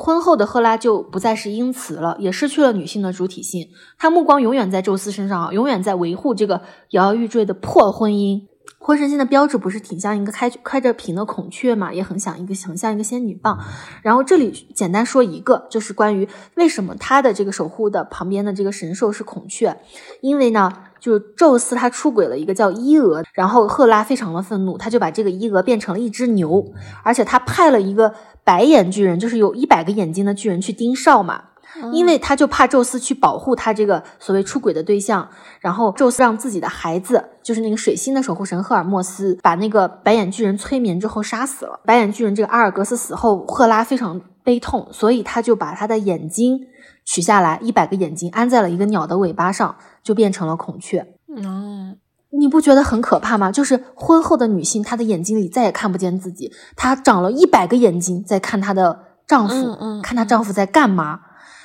婚后的赫拉就不再是英雌了，也失去了女性的主体性。她目光永远在宙斯身上啊，永远在维护这个摇摇欲坠的破婚姻。婚神星的标志不是挺像一个开开着屏的孔雀嘛，也很像一个很像一个仙女棒。然后这里简单说一个，就是关于为什么他的这个守护的旁边的这个神兽是孔雀，因为呢，就是宙斯他出轨了一个叫伊俄，然后赫拉非常的愤怒，他就把这个伊俄变成了一只牛，而且他派了一个。白眼巨人就是有一百个眼睛的巨人去盯梢嘛，因为他就怕宙斯去保护他这个所谓出轨的对象，然后宙斯让自己的孩子，就是那个水星的守护神赫尔墨斯，把那个白眼巨人催眠之后杀死了。白眼巨人这个阿尔格斯死后，赫拉非常悲痛，所以他就把他的眼睛取下来，一百个眼睛安在了一个鸟的尾巴上，就变成了孔雀。嗯。你不觉得很可怕吗？就是婚后的女性，她的眼睛里再也看不见自己，她长了一百个眼睛在看她的丈夫，看她丈夫在干嘛。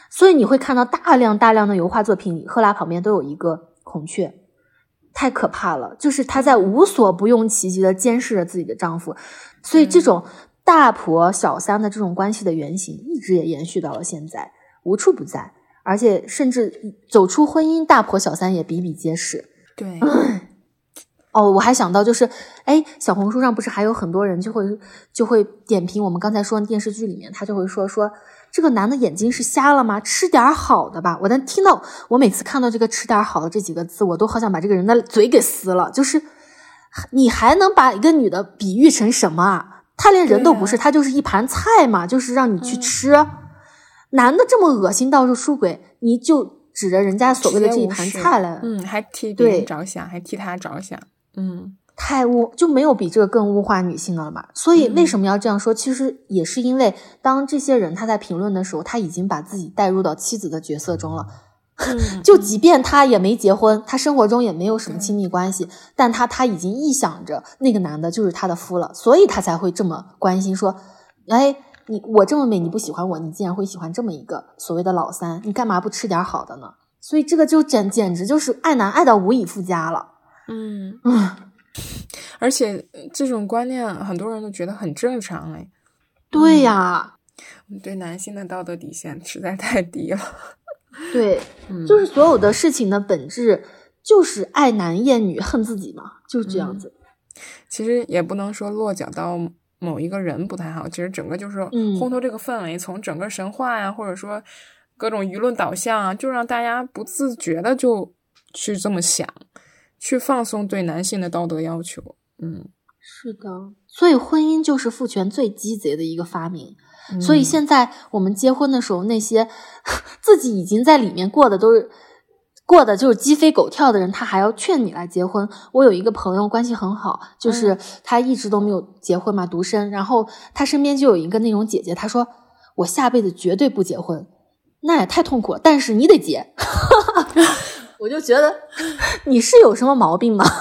所以你会看到大量大量的油画作品里，赫拉旁边都有一个孔雀，太可怕了。就是她在无所不用其极的监视着自己的丈夫，所以这种大婆小三的这种关系的原型，一直也延续到了现在，无处不在，而且甚至走出婚姻，大婆小三也比比皆是。对。*clears throat* 哦，我还想到就是，哎，小红书上不是还有很多人就会就会点评我们刚才说的电视剧里面，他就会说说这个男的眼睛是瞎了吗？吃点好的吧。我能听到，我每次看到这个“吃点好的”这几个字，我都好想把这个人的嘴给撕了。就是你还能把一个女的比喻成什么啊？她连人都不是，她就是一盘菜嘛，就是让你去吃。男的这么恶心，到处出轨，你就指着人家所谓的这一盘菜来，嗯，还替别人着想，还替他着想。嗯，太物就没有比这个更物化女性的了吧？所以为什么要这样说？其实也是因为，当这些人他在评论的时候，他已经把自己带入到妻子的角色中了。*laughs* 就即便他也没结婚，他生活中也没有什么亲密关系，但他他已经臆想着那个男的就是他的夫了，所以他才会这么关心说：“哎，你我这么美，你不喜欢我，你竟然会喜欢这么一个所谓的老三？你干嘛不吃点好的呢？”所以这个就简简直就是爱男爱到无以复加了。嗯而且这种观念很多人都觉得很正常哎。对呀，对男性的道德底线实在太低了。对，就是所有的事情的本质就是爱男厌女恨自己嘛，就是这样子。其实也不能说落脚到某一个人不太好，其实整个就是烘托这个氛围，从整个神话呀，或者说各种舆论导向啊，就让大家不自觉的就去这么想。去放松对男性的道德要求，嗯，是的，所以婚姻就是父权最鸡贼的一个发明。所以现在我们结婚的时候，那些 *laughs* 自己已经在里面过的都是过的就是鸡飞狗跳的人，他还要劝你来结婚。我有一个朋友关系很好，就是他一直都没有结婚嘛，独身。然后他身边就有一个那种姐姐，她说我下辈子绝对不结婚，那也太痛苦了。但是你得结。*laughs* 我就觉得你是有什么毛病吗？*laughs*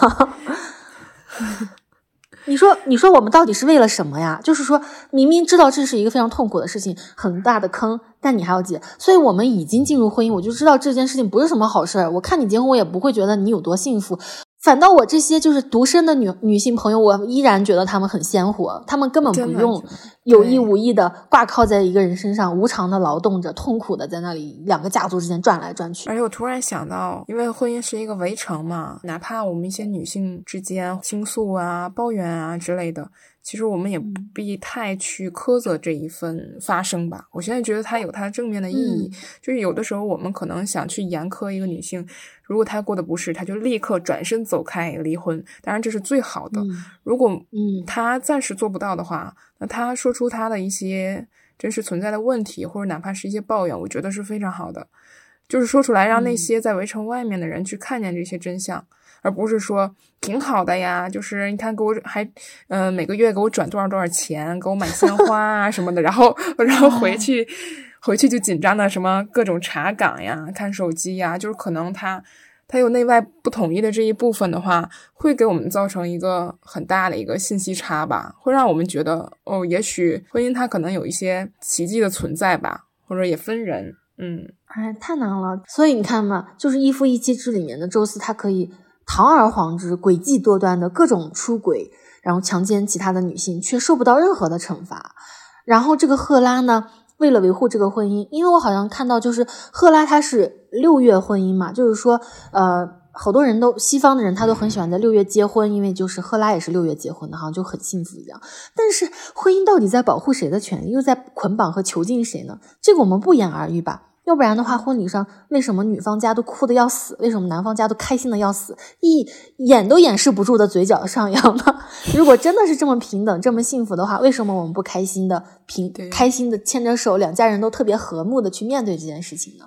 你说，你说我们到底是为了什么呀？就是说明明知道这是一个非常痛苦的事情，很大的坑，但你还要结。所以我们已经进入婚姻，我就知道这件事情不是什么好事儿。我看你结婚，我也不会觉得你有多幸福。反倒我这些就是独身的女女性朋友，我依然觉得她们很鲜活，她们根本不用有意无意的挂靠在一个人身上，无偿的劳动着，痛苦的在那里两个家族之间转来转去。而且我突然想到，因为婚姻是一个围城嘛，哪怕我们一些女性之间倾诉啊、抱怨啊之类的。其实我们也不必太去苛责这一份发生吧。我现在觉得它有它正面的意义，就是有的时候我们可能想去严苛一个女性，如果她过得不是，她就立刻转身走开离婚。当然这是最好的。如果嗯她暂时做不到的话，那她说出她的一些真实存在的问题，或者哪怕是一些抱怨，我觉得是非常好的。就是说出来，让那些在围城外面的人去看见这些真相。而不是说挺好的呀，就是你看给我还，嗯，每个月给我转多少多少钱，给我买鲜花啊什么的，然后然后回去回去就紧张的什么各种查岗呀、看手机呀，就是可能他他有内外不统一的这一部分的话，会给我们造成一个很大的一个信息差吧，会让我们觉得哦，也许婚姻它可能有一些奇迹的存在吧，或者也分人，嗯，哎，太难了。所以你看嘛，就是《一夫一妻制》里面的宙斯，他可以。堂而皇之、诡计多端的各种出轨，然后强奸其他的女性，却受不到任何的惩罚。然后这个赫拉呢，为了维护这个婚姻，因为我好像看到，就是赫拉她是六月婚姻嘛，就是说，呃，好多人都西方的人他都很喜欢在六月结婚，因为就是赫拉也是六月结婚的，好像就很幸福一样。但是婚姻到底在保护谁的权利，又在捆绑和囚禁谁呢？这个我们不言而喻吧。要不然的话，婚礼上为什么女方家都哭的要死？为什么男方家都开心的要死？一掩都掩饰不住的嘴角上扬呢？*laughs* 如果真的是这么平等、这么幸福的话，为什么我们不开心的平开心的牵着手，两家人都特别和睦的去面对这件事情呢？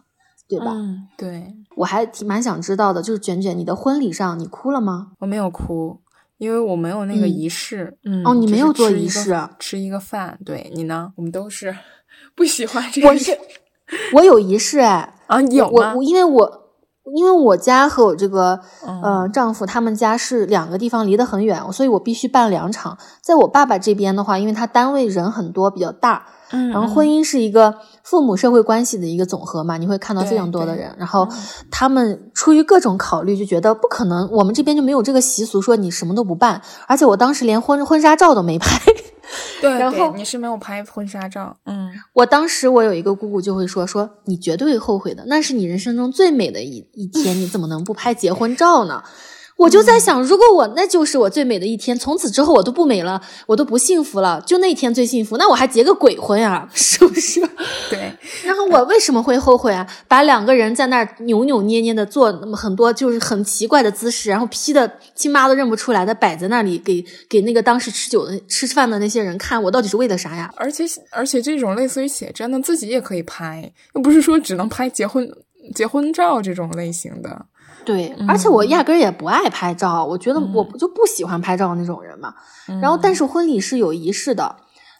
对吧？嗯，对。我还挺蛮想知道的，就是卷卷，你的婚礼上你哭了吗？我没有哭，因为我没有那个仪式。嗯，哦，你没有做仪式，吃一个饭。对你呢？我们都是 *laughs* 不喜欢这个。我是。我有仪式哎啊有我我因为我因为我家和我这个嗯呃丈夫他们家是两个地方离得很远，所以我必须办两场。在我爸爸这边的话，因为他单位人很多，比较大，嗯然后婚姻是一个父母社会关系的一个总和嘛，你会看到非常多的人，然后嗯。他们出于各种考虑，就觉得不可能，我们这边就没有这个习俗，说你什么都不办。而且我当时连婚婚纱照都没拍，*laughs* 对，对然后你是没有拍婚纱照，嗯，我当时我有一个姑姑就会说说你绝对会后悔的，那是你人生中最美的一一天，你怎么能不拍结婚照呢？我就在想，如果我那就是我最美的一天，从此之后我都不美了，我都不幸福了，就那天最幸福，那我还结个鬼婚呀，*laughs* 是不是？对，*laughs* 然后我为什么会后悔啊？把两个人在那儿扭扭捏捏的做那么很多就是很奇怪的姿势，然后 P 的亲妈都认不出来的摆在那里，给给那个当时吃酒的吃饭的那些人看，我到底是为了啥呀？而且而且这种类似于写真的，自己也可以拍，又不是说只能拍结婚结婚照这种类型的。对，嗯而且我压根儿也不爱拍照，我觉得我就不喜欢拍照那种人嘛。然后，但是婚礼是有仪式的，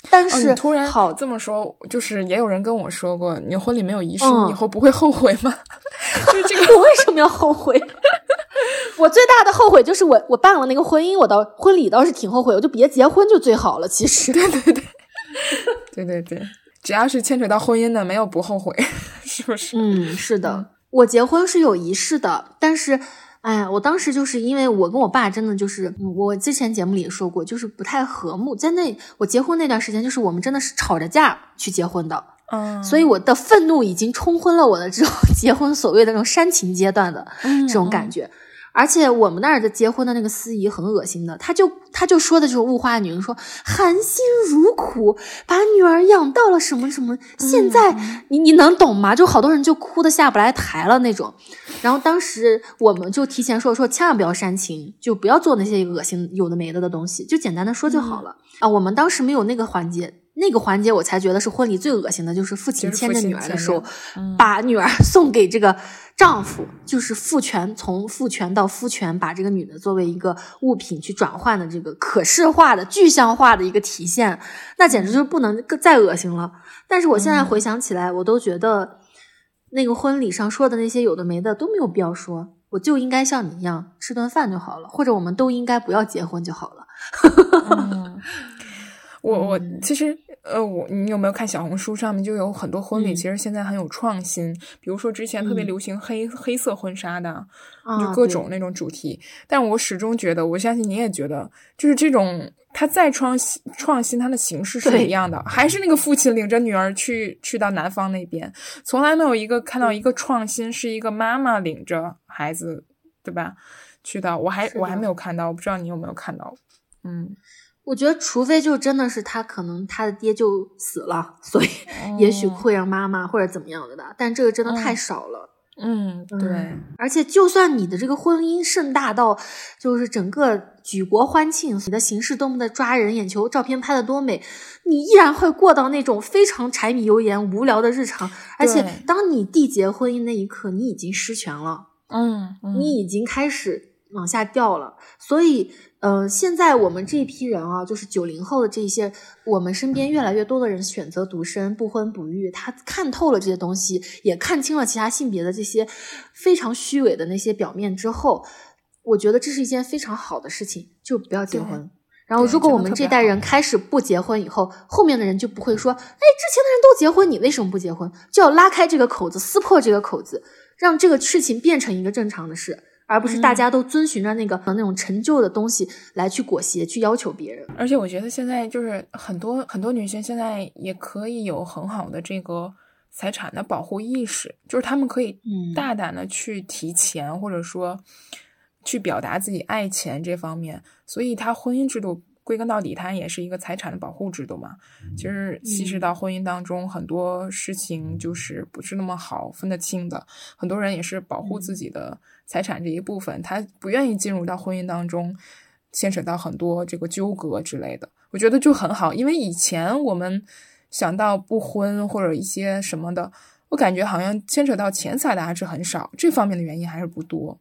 但是、突然好这么说，就是也有人跟我说过，你婚礼没有仪式，嗯你以后不会后悔吗？*laughs* 就是这个，*laughs* 我为什么要后悔？*laughs* 我最大的后悔就是我我办了那个婚姻，我倒婚礼倒是挺后悔，我就别结婚就最好了。其实，对对对，只要是牵扯到婚姻的，没有不后悔，是不是？嗯，是的，我结婚是有仪式的，但是。哎呀，我当时就是因为我跟我爸真的就是，嗯我之前节目里也说过，就是不太和睦。在那我结婚那段时间，就是我们真的是吵着架去结婚的，嗯，所以我的愤怒已经冲昏了我的这种 *laughs* 结婚所谓的那种煽情阶段的这种感觉。而且我们那儿的结婚的那个司仪很恶心的，他就他就说的就是物化女人，说含辛茹苦把女儿养到了什么什么，现在、你你能懂吗？就好多人就哭的下不来台了那种。然后当时我们就提前说说，千万不要煽情，就不要做那些恶心有的没的的东西，就简单的说就好了、啊。我们当时没有那个环节。那个环节我才觉得是婚礼最恶心的，就是父亲牵着女儿的手把女儿 *laughs* 送给这个丈夫，就是父权从父权到夫权，把这个女的作为一个物品去转换的这个可视化的具象化的一个体现，那简直就是不能再恶心了。但是我现在回想起来，我都觉得那个婚礼上说的那些有的没的都没有必要说，我就应该像你一样吃顿饭就好了，或者我们都应该不要结婚就好了。*laughs* 嗯，我我其实呃，我你有没有看小红书上面就有很多婚礼，嗯。其实现在很有创新，比如说之前特别嗯。流行黑、黑色婚纱的，啊就各种那种主题。但我始终觉得，我相信你也觉得，就是这种它再创新创新，它的形式是一样的，还是那个父亲领着女儿去去到男方那边，从来没有一个看到一个创新是一个妈妈领着孩子，对吧？去到我还我还没有看到，我不知道你有没有看到，嗯。我觉得，除非就真的是他可能他的爹就死了，所以也许哦会让妈妈或者怎么样的吧，但这个真的太嗯少了。嗯，对，嗯而且就算你的这个婚姻盛大到就是整个举国欢庆，你的形式多么的抓人眼球，照片拍的多美，你依然会过到那种非常柴米油盐、无聊的日常。而且当你缔结婚姻那一刻，你已经失权了。嗯，嗯你已经开始往下掉了。所以，呃，现在我们这一批人啊，就是九零后的这些，我们身边越来越多的人选择独身、不婚不育，他看透了这些东西，也看清了其他性别的这些非常虚伪的那些表面之后，我觉得这是一件非常好的事情，就不要结婚。然后，如果我们这代人开始不结婚以后，后面的人就不会说：“哎，之前的人都结婚，你为什么不结婚？”就要拉开这个口子，撕破这个口子，让这个事情变成一个正常的事，而不是大家都遵循着那个、那种陈旧的东西来去裹挟、去要求别人。而且我觉得现在就是很多很多女性现在也可以有很好的这个财产的保护意识，就是她们可以嗯大胆的去提钱，或者说去表达自己爱钱这方面。所以，她婚姻制度归根到底，它也是一个财产的保护制度嘛。其实其实到婚姻当中，很多事情就是不是那么好分得清的。很多人也是保护自己的财产这一部分，他不愿意进入到婚姻当中。牵扯到很多这个纠葛之类的，我觉得就很好，因为以前我们想到不婚或者一些什么的，我感觉好像牵扯到钱财的还是很少，这方面的原因还是不多。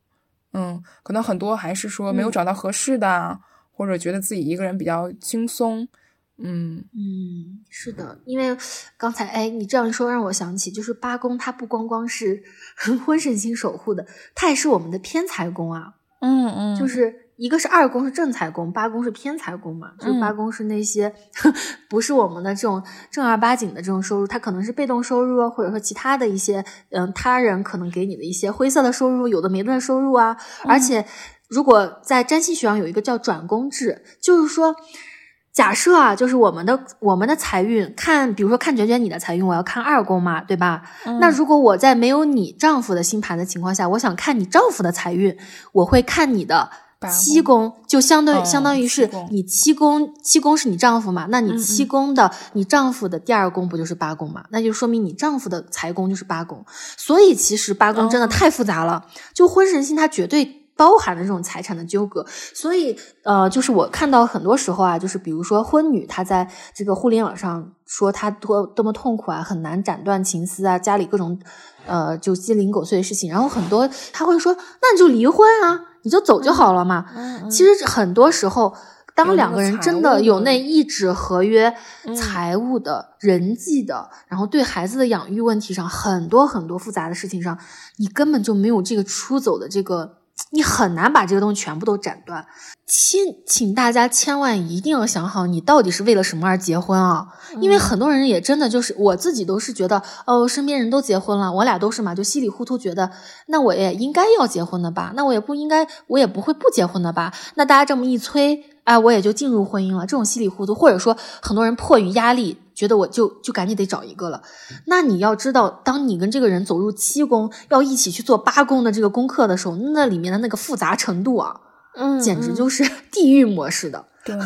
嗯，可能很多还是说没有嗯找到合适的，或者觉得自己一个人比较轻松，嗯嗯，是的，因为刚才哎，你这样一说，让我想起，就是八宫，它不光光是婚神星守护的，它也是我们的偏财宫啊。嗯嗯，就是一个是二宫是正财宫，八宫是偏财宫嘛。就是八宫是那些 *laughs* 不是我们的这种正儿八经的这种收入，它可能是被动收入啊，或者说其他的一些嗯他人可能给你的一些灰色的收入，有的没的收入啊。而且如果在占星学上有一个叫转宫制，就是说。假设啊，就是我们的我们的财运，看比如说看卷卷你的财运，我要看二宫嘛，对吧？那如果我在没有你丈夫的星盘的情况下，我想看你丈夫的财运，我会看你的七宫，就相当于相当于是你七宫，七宫是你丈夫嘛？那你七宫的你丈夫的第二宫不就是八宫嘛？那就说明你丈夫的财宫就是八宫。所以其实八宫真的太复杂了，就婚神星它绝对。包含了这种财产的纠葛，所以呃，就是我看到很多时候啊，就是比如说婚女她在这个互联网上说她多多么痛苦啊，很难斩断情丝啊，家里各种呃就鸡零狗碎的事情，然后很多他会说，那你就离婚啊，你就走就好了嘛。其实很多时候，当两个人真的有那一纸合约、财务的、人际的，然后对孩子的养育问题上，很多很多复杂的事情上，你根本就没有这个出走的这个。你很难把这个东西全部都斩断，千请大家千万一定要想好，你到底是为了什么而结婚啊？因为很多人也真的就是我自己都是觉得，哦，身边人都结婚了，我俩都是嘛，就稀里糊涂觉得，那我也应该要结婚的吧？那我也不应该，我也不会不结婚的吧？那大家这么一催，哎，我也就进入婚姻了。这种稀里糊涂，或者说很多人迫于压力。觉得我就就赶紧得找一个了，那你要知道，当你跟这个人走入七宫，要一起去做八宫的这个功课的时候，那里面的那个复杂程度啊，嗯，简直就是 *laughs* 地狱模式的。对，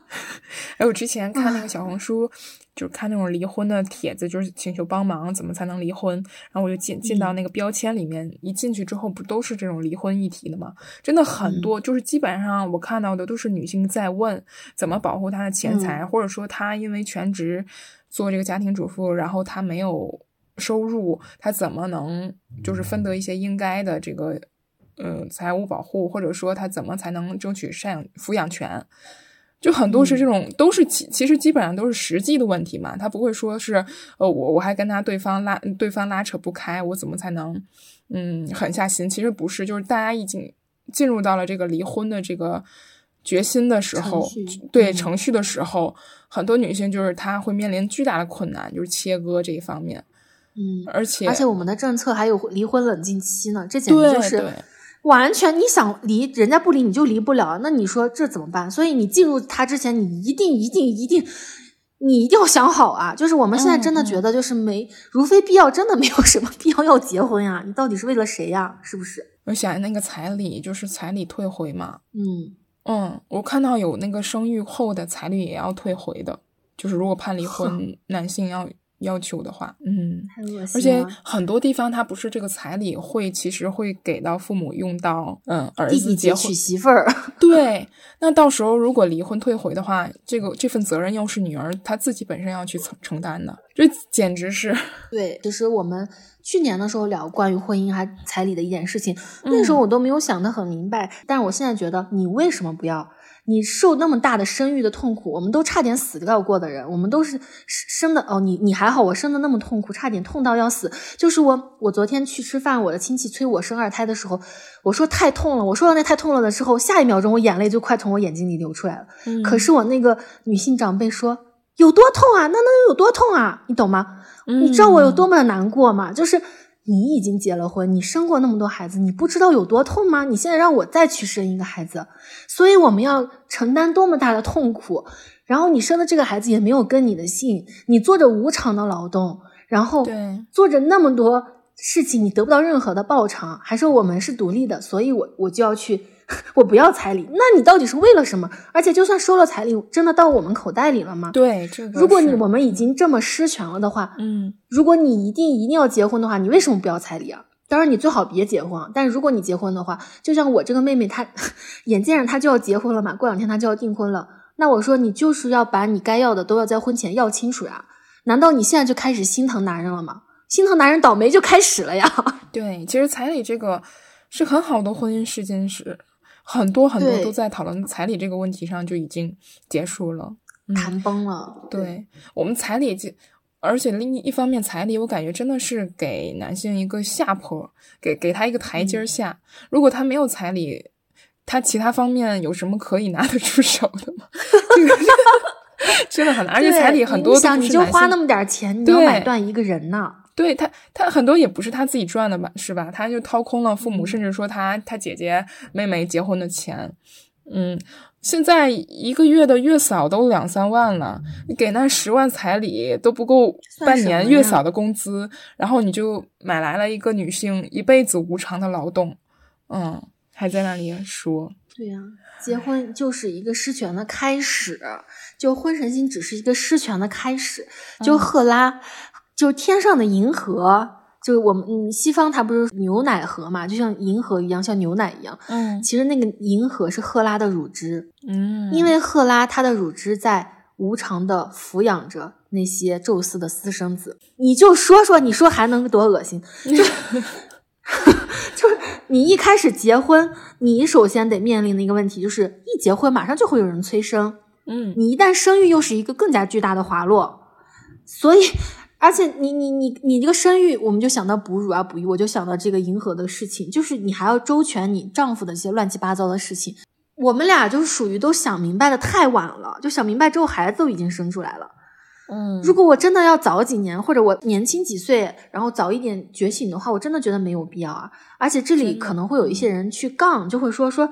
*laughs* 哎，我之前看那个小红书。就是看那种离婚的帖子，就是请求帮忙，怎么才能离婚？然后我就进进到那个标签里面，一进去之后，不都是这种离婚议题的吗？真的很多，就是基本上我看到的都是女性在问怎么保护她的钱财，或者说她因为全职做这个家庭主妇，然后她没有收入，她怎么能就是分得一些应该的这个呃财务保护，或者说她怎么才能争取赡养抚养权？就很多是这种，都是其其实基本上都是实际的问题嘛，他不会说是，呃，我我还跟他对方拉对方拉扯不开，我怎么才能，嗯，狠下心？其实不是，就是大家已经进入到了这个离婚的这个决心的时候，对程序的时候，很多女性就是她会面临巨大的困难，就是切割这一方面，嗯，而且而且我们的政策还有离婚冷静期呢，这简直就是。完全，你想离人家不离你就离不了，那你说这怎么办？所以你进入他之前，你一定一定一定，你一定要想好啊！就是我们现在真的觉得，就是没，如非必要，真的没有什么必要要结婚呀？*laughs* 你到底是为了谁呀？是不是？我想那个彩礼，就是彩礼退回嘛。嗯嗯，我看到有那个生育后的彩礼也要退回的，就是如果判离婚，男性要。要求的话，嗯，而且很多地方他不是这个彩礼会，其实会给到父母用到，嗯，儿子结婚娶媳妇儿，对，那到时候如果离婚退回的话，这个这份责任又是女儿她自己本身要去承承担的，这简直是。*laughs* 对，其实我们去年的时候聊关于婚姻还彩礼的一件事情，那时候我都没有想得很明白，但是我现在觉得，你为什么不要？你受那么大的生育的痛苦，我们都差点死掉过的人，我们都是生的哦。你你还好，我生的那么痛苦，差点痛到要死。就是我，我昨天去吃饭，我的亲戚催我生二胎的时候，我说太痛了。我说到那太痛了的时候，下一秒钟我眼泪就快从我眼睛里流出来了。可是我那个女性长辈说有多痛啊？那能有多痛啊？你懂吗？你知道我有多么的难过吗？就是。你已经结了婚，你生过那么多孩子，你不知道有多痛吗？你现在让我再去生一个孩子，所以我们要承担多么大的痛苦。然后你生的这个孩子也没有跟你的姓，你做着无偿的劳动，然后做着那么多事情，你得不到任何的报偿，还说我们是独立的，所以我我就要去。*laughs* 我不要彩礼，那你到底是为了什么？而且就算收了彩礼，真的到我们口袋里了吗？对，这个。如果你我们已经这么失权了的话，嗯，如果你一定一定要结婚的话，你为什么不要彩礼啊？当然，你最好别结婚。但是如果你结婚的话，就像我这个妹妹，*laughs* 她眼见着她就要结婚了嘛，过两天她就要订婚了。那我说你就是要把你该要的都要在婚前要清楚呀？难道你现在就开始心疼男人了吗？心疼男人倒霉就开始了呀？对，其实彩礼这个是很好的婚姻试金石。很多很多都在讨论彩礼这个问题上就已经结束了。谈崩了。对我们彩礼，而且另一方面，彩礼我感觉真的是给男性一个下坡，给给他一个台阶下。如果他没有彩礼，他其他方面有什么可以拿得出手的吗？*laughs* 真的很难，而且彩礼很多都想你就花那么点钱，你要买断一个人呢？对他，他很多也不是他自己赚的吧？是吧？他就掏空了父母，甚至说他他姐姐妹妹结婚的钱。嗯，现在一个月的月嫂都两三万了，你给那十万彩礼都不够半年月嫂的工资，然后你就买来了一个女性一辈子无偿的劳动，嗯，还在那里说，对呀，结婚就是一个失权的开始，就婚神星只是一个失权的开始，就赫拉。就是天上的银河，就是我们嗯，西方它不是牛奶河嘛，就像银河一样，像牛奶一样。嗯，其实那个银河是赫拉的乳汁。嗯，因为赫拉她的乳汁在无偿的抚养着那些宙斯的私生子。你就说说，你说还能多恶心？就 *laughs* 就是你一开始结婚，你首先得面临的一个问题就是，一结婚马上就会有人催生。嗯，你一旦生育，又是一个更加巨大的滑落，所以。而且你你你你这个生育，我们就想到哺乳啊哺育，我就想到这个迎合的事情，就是你还要周全你丈夫的一些乱七八糟的事情。我们俩就是属于都想明白的太晚了，就想明白之后孩子都已经生出来了。嗯，如果我真的要早几年，或者我年轻几岁，然后早一点觉醒的话，我真的觉得没有必要啊。而且这里可能会有一些人去杠，就会说说。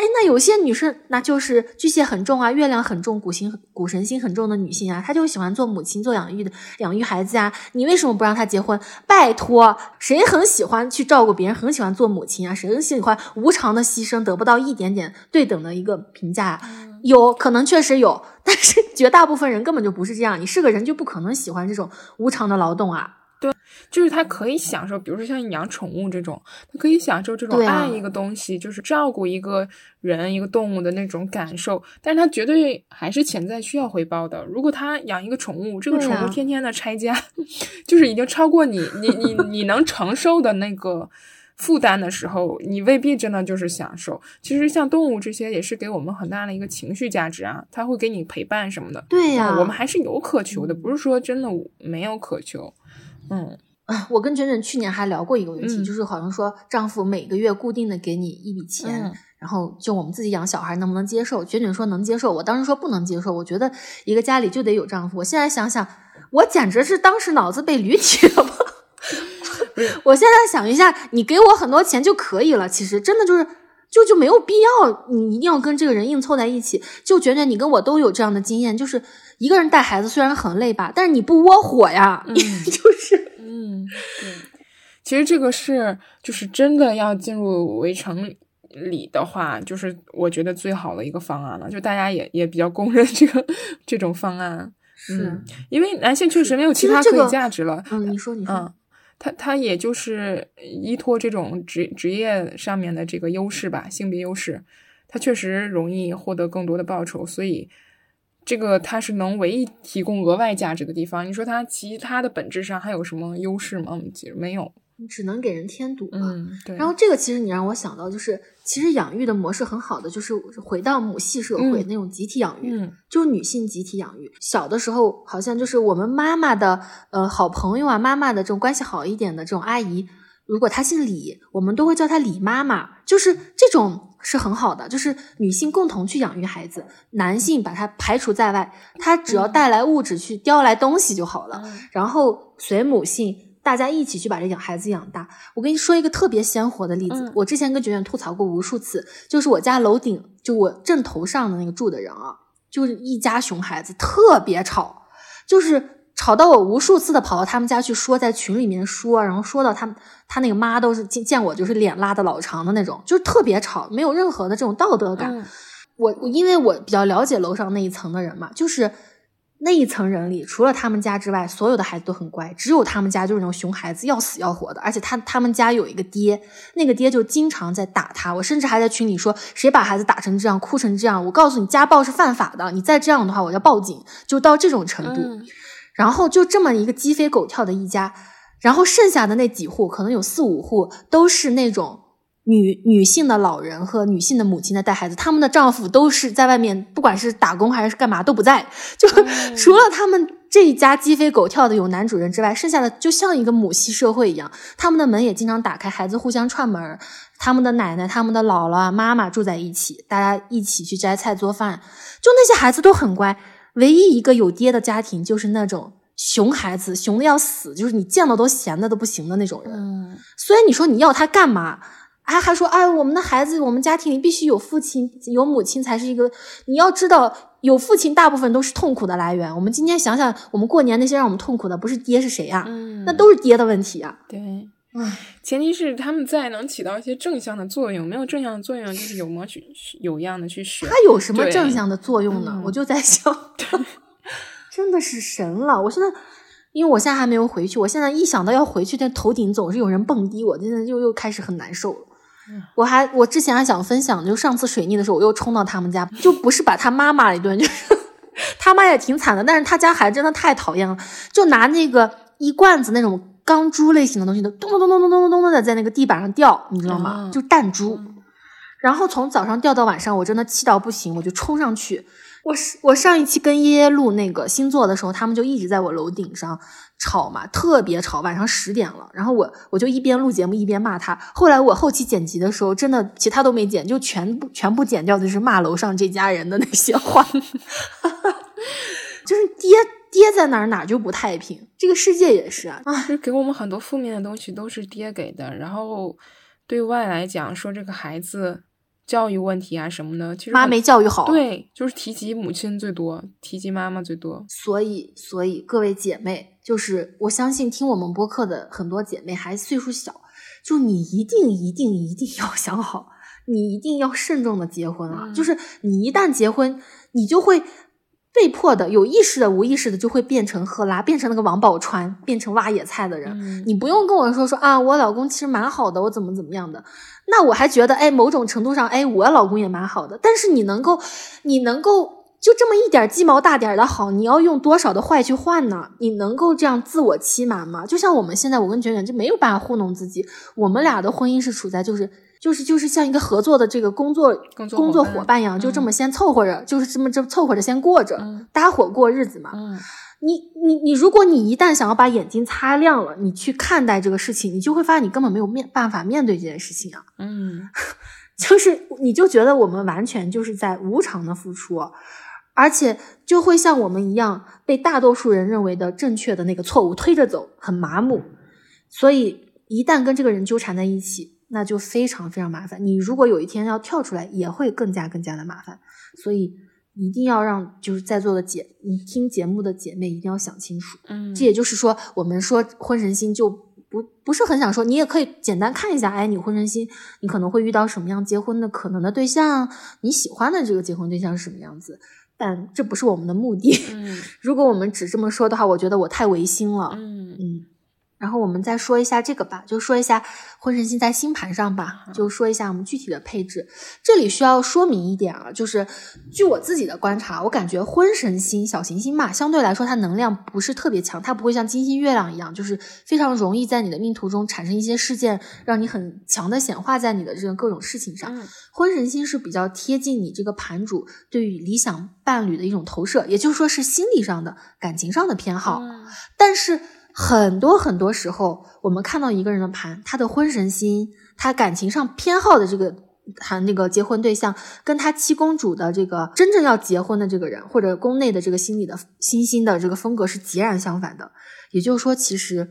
哎，那有些女生，那就是巨蟹很重啊，月亮很重，古星古神星很重的女性啊，她就喜欢做母亲，做养育的，养育孩子啊。你为什么不让她结婚？拜托，谁很喜欢去照顾别人，很喜欢做母亲啊？谁很喜欢无偿的牺牲，得不到一点点对等的一个评价？有可能确实有，*laughs* 但是绝大部分人根本就不是这样。你是个人就不可能喜欢这种无偿的劳动啊。对，就是他可以享受，比如说像养宠物这种，他可以享受这种爱一个东西，就是照顾一个人、一个动物的那种感受。但是他绝对还是潜在需要回报的。如果他养一个宠物，这个宠物天天的拆家，*laughs* 就是已经超过你、你、你、*laughs* 你能承受的那个负担的时候，你未必真的就是享受。其实像动物这些，也是给我们很大的一个情绪价值啊，它会给你陪伴什么的。对呀，我们还是有渴求的，不是说真的没有渴求。嗯，我跟卷卷去年还聊过一个问题，就是好像说丈夫每个月固定的给你一笔钱，然后就我们自己养小孩能不能接受？卷卷说能接受，我当时说不能接受。我觉得一个家里就得有丈夫。我现在想想，我简直是当时脑子被驴踢了吗？*laughs* 我现在想一下，你给我很多钱就可以了。其实真的就是。就就没有必要，你一定要跟这个人硬凑在一起。就卷卷你跟我都有这样的经验，就是一个人带孩子虽然很累吧，但是你不窝火呀，嗯，*laughs* 就是，嗯，对。*laughs* 其实这个是，就是真的要进入围城里的话，就是我觉得最好的一个方案了。就大家也也比较公认这个这种方案，是因为男性确实没有其他可以价值了。嗯，你说，你说。他他也就是依托这种职职业上面的这个优势吧，性别优势，他确实容易获得更多的报酬，所以这个它是能唯一提供额外价值的地方。你说它其他的本质上还有什么优势吗？其实没有。只能给人添堵嘛。嗯，对。然后这个其实你让我想到，就是其实养育的模式很好的，就是回到母系社会那种集体养育，就是女性集体养育。小的时候好像就是我们妈妈的呃好朋友啊，妈妈的这种关系好一点的这种阿姨，如果她姓李，我们都会叫她李妈妈。就是这种是很好的，就是女性共同去养育孩子，男性把她排除在外，他只要带来物质去叼来东西就好了，然后随母姓。大家一起去把这养孩子养大。我跟你说一个特别鲜活的例子，我之前跟卷卷吐槽过无数次，就是我家楼顶，就我正头上的那个住的人啊，就是一家熊孩子，特别吵，就是吵到我无数次的跑到他们家去说，在群里面说，然后说到他他那个妈都是见见我就是脸拉的老长的那种，就是特别吵，没有任何的这种道德感。我我因为我比较了解楼上那一层的人嘛，就是。那一层人里，除了他们家之外，所有的孩子都很乖，只有他们家就是那种熊孩子，要死要活的。而且他他们家有一个爹，那个爹就经常在打他。我甚至还在群里说，谁把孩子打成这样，哭成这样，我告诉你，家暴是犯法的。你再这样的话，我要报警，就到这种程度。然后就这么一个鸡飞狗跳的一家，然后剩下的那几户，可能有四五户都是那种女女性的老人和女性的母亲在带孩子，他们的丈夫都是在外面，不管是打工还是干嘛都不在，就除了他们这一家鸡飞狗跳的有男主人之外，剩下的就像一个母系社会一样，他们的门也经常打开，孩子互相串门，他们的奶奶、他们的姥姥、妈妈住在一起，大家一起去摘菜做饭，就那些孩子都很乖，唯一一个有爹的家庭就是那种。熊孩子熊的要死，就是你见到都闲的都不行的那种人。嗯，所以你说你要他干嘛？还还说哎，我们的孩子，我们家庭里必须有父亲有母亲才是一个。你要知道，有父亲大部分都是痛苦的来源。我们今天想想，我们过年那些让我们痛苦的，不是爹是谁呀？嗯，那都是爹的问题啊。对，唉，前提是他们在能起到一些正向的作用，没有正向的作用，就是有模去有样的去学。他有什么正向的作用呢？嗯我就在想，*laughs* 真的是神了！我现在，因为我现在还没有回去，我现在一想到要回去，但头顶总是有人蹦迪，我现在又又开始很难受我还我之前还想分享，就上次水逆的时候，我又冲到他们家，就不是把他妈骂了一顿，就是 *laughs* 他妈也挺惨的，但是他家孩子真的太讨厌了，就拿那个一罐子那种钢珠类型的东西都，咚咚咚咚咚咚咚咚的在那个地板上掉，你知道吗？哦就弹珠。嗯然后从早上掉到晚上，我真的气到不行，我就冲上去。我是我上一期跟耶耶录那个星座的时候，他们就一直在我楼顶上吵嘛，特别吵，晚上十点了。然后我我就一边录节目一边骂他。后来我后期剪辑的时候，真的其他都没剪，就全部全部剪掉的就是骂楼上这家人的那些话，*laughs* 就是爹爹在哪儿哪儿就不太平，这个世界也是啊。啊就给我们很多负面的东西都是爹给的，然后对外来讲说这个孩子教育问题啊什么的，其实妈没教育好，对，就是提及母亲最多，提及妈妈最多。所以，所以各位姐妹，就是我相信听我们播客的很多姐妹还岁数小，就你一定一定一定要想好，你一定要慎重的结婚啊！嗯就是你一旦结婚，你就会被迫的、有意识的、无意识的，就会变成赫拉，变成那个王宝钏，变成挖野菜的人。嗯你不用跟我说说啊，我老公其实蛮好的，我怎么怎么样的，那我还觉得，哎，某种程度上，哎，我老公也蛮好的。但是你能够，你能够就这么一点鸡毛大点儿的好，你要用多少的坏去换呢？你能够这样自我欺瞒吗？就像我们现在，我跟卷卷就没有办法糊弄自己，我们俩的婚姻是处在就是。就是就是像一个合作的这个工作工作工作伙伴一样，就这么先凑合着，就是这么这么凑合着先过着，嗯搭伙过日子嘛。嗯你你你，如果你一旦想要把眼睛擦亮了，你去看待这个事情，你就会发现你根本没有面办法面对这件事情啊。嗯 *laughs* 就是你就觉得我们完全就是在无偿的付出，而且就会像我们一样被大多数人认为的正确的那个错误推着走，很麻木。所以一旦跟这个人纠缠在一起，那就非常非常麻烦。你如果有一天要跳出来，也会更加更加的麻烦。所以一定要让就是在座的姐，你听节目的姐妹一定要想清楚。嗯，这也就是说，我们说婚神星就不不是很想说，你也可以简单看一下，哎，你婚神星，你可能会遇到什么样结婚的可能的对象，你喜欢的这个结婚对象是什么样子，但这不是我们的目的。嗯 *laughs* 如果我们只这么说的话，我觉得我太违心了。嗯嗯，然后我们再说一下这个吧，就说一下婚神星在星盘上吧，就说一下我们具体的配置。这里需要说明一点啊，就是据我自己的观察，我感觉婚神星小行星嘛，相对来说它能量不是特别强，它不会像金星、月亮一样，就是非常容易在你的命途中产生一些事件，让你很强的显化在你的这个各种事情上。嗯婚神星是比较贴近你这个盘主对于理想伴侣的一种投射，也就是说是心理上的、感情上的偏好。嗯但是很多很多时候，我们看到一个人的盘，他的婚神星，他感情上偏好的这个谈那个结婚对象，跟他七公主的这个真正要结婚的这个人，或者宫内的这个心理的星星的这个风格是截然相反的。也就是说，其实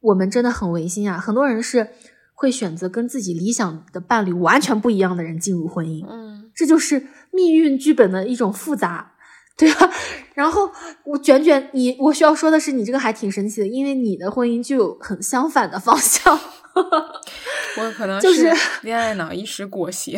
我们真的很违心啊！很多人是会选择跟自己理想的伴侣完全不一样的人进入婚姻。嗯这就是命运剧本的一种复杂，对吧？*laughs* 然后我卷卷，你我需要说的是，你这个还挺神奇的，因为你的婚姻就有很相反的方向。*laughs* 我可能就是 *laughs* 恋爱脑一时裹挟，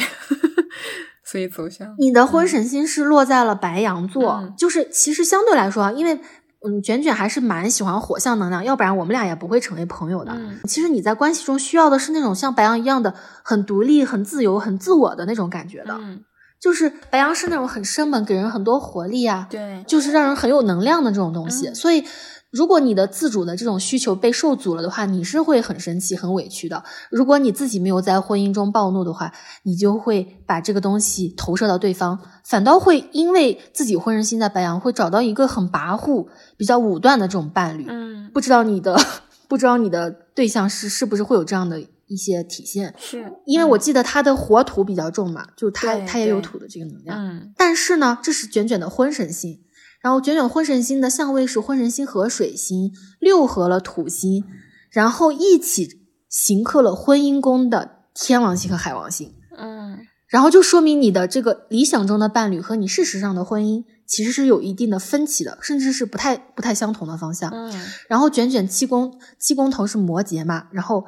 所以走向你的婚神星是落在了白羊座，嗯就是其实相对来说啊，因为嗯，卷卷还是蛮喜欢火象能量，要不然我们俩也不会成为朋友的。嗯其实你在关系中需要的是那种像白羊一样的很独立、很自由、很自我的那种感觉的，嗯就是白羊是那种很生猛，给人很多活力啊，对就是让人很有能量的这种东西。嗯所以如果你的自主的这种需求被受阻了的话，你是会很生气、很委屈的。如果你自己没有在婚姻中暴怒的话，你就会把这个东西投射到对方，反倒会因为自己婚人心在白羊，会找到一个很跋扈、比较武断的这种伴侣。嗯，不知道你的，*laughs* 不知道你的对象是是不是会有这样的一些体现？是因为我记得他的火土比较重嘛，就是他对他也有土的这个能量。嗯但是呢，这是卷卷的婚神星，然后卷卷婚神星的相位是婚神星和水星，六合了土星，然后一起行克了婚姻宫的天王星和海王星，嗯然后就说明你的这个理想中的伴侣和你事实上的婚姻其实是有一定的分歧的，甚至是不太不太相同的方向。嗯然后卷卷七宫七宫头是摩羯嘛，然后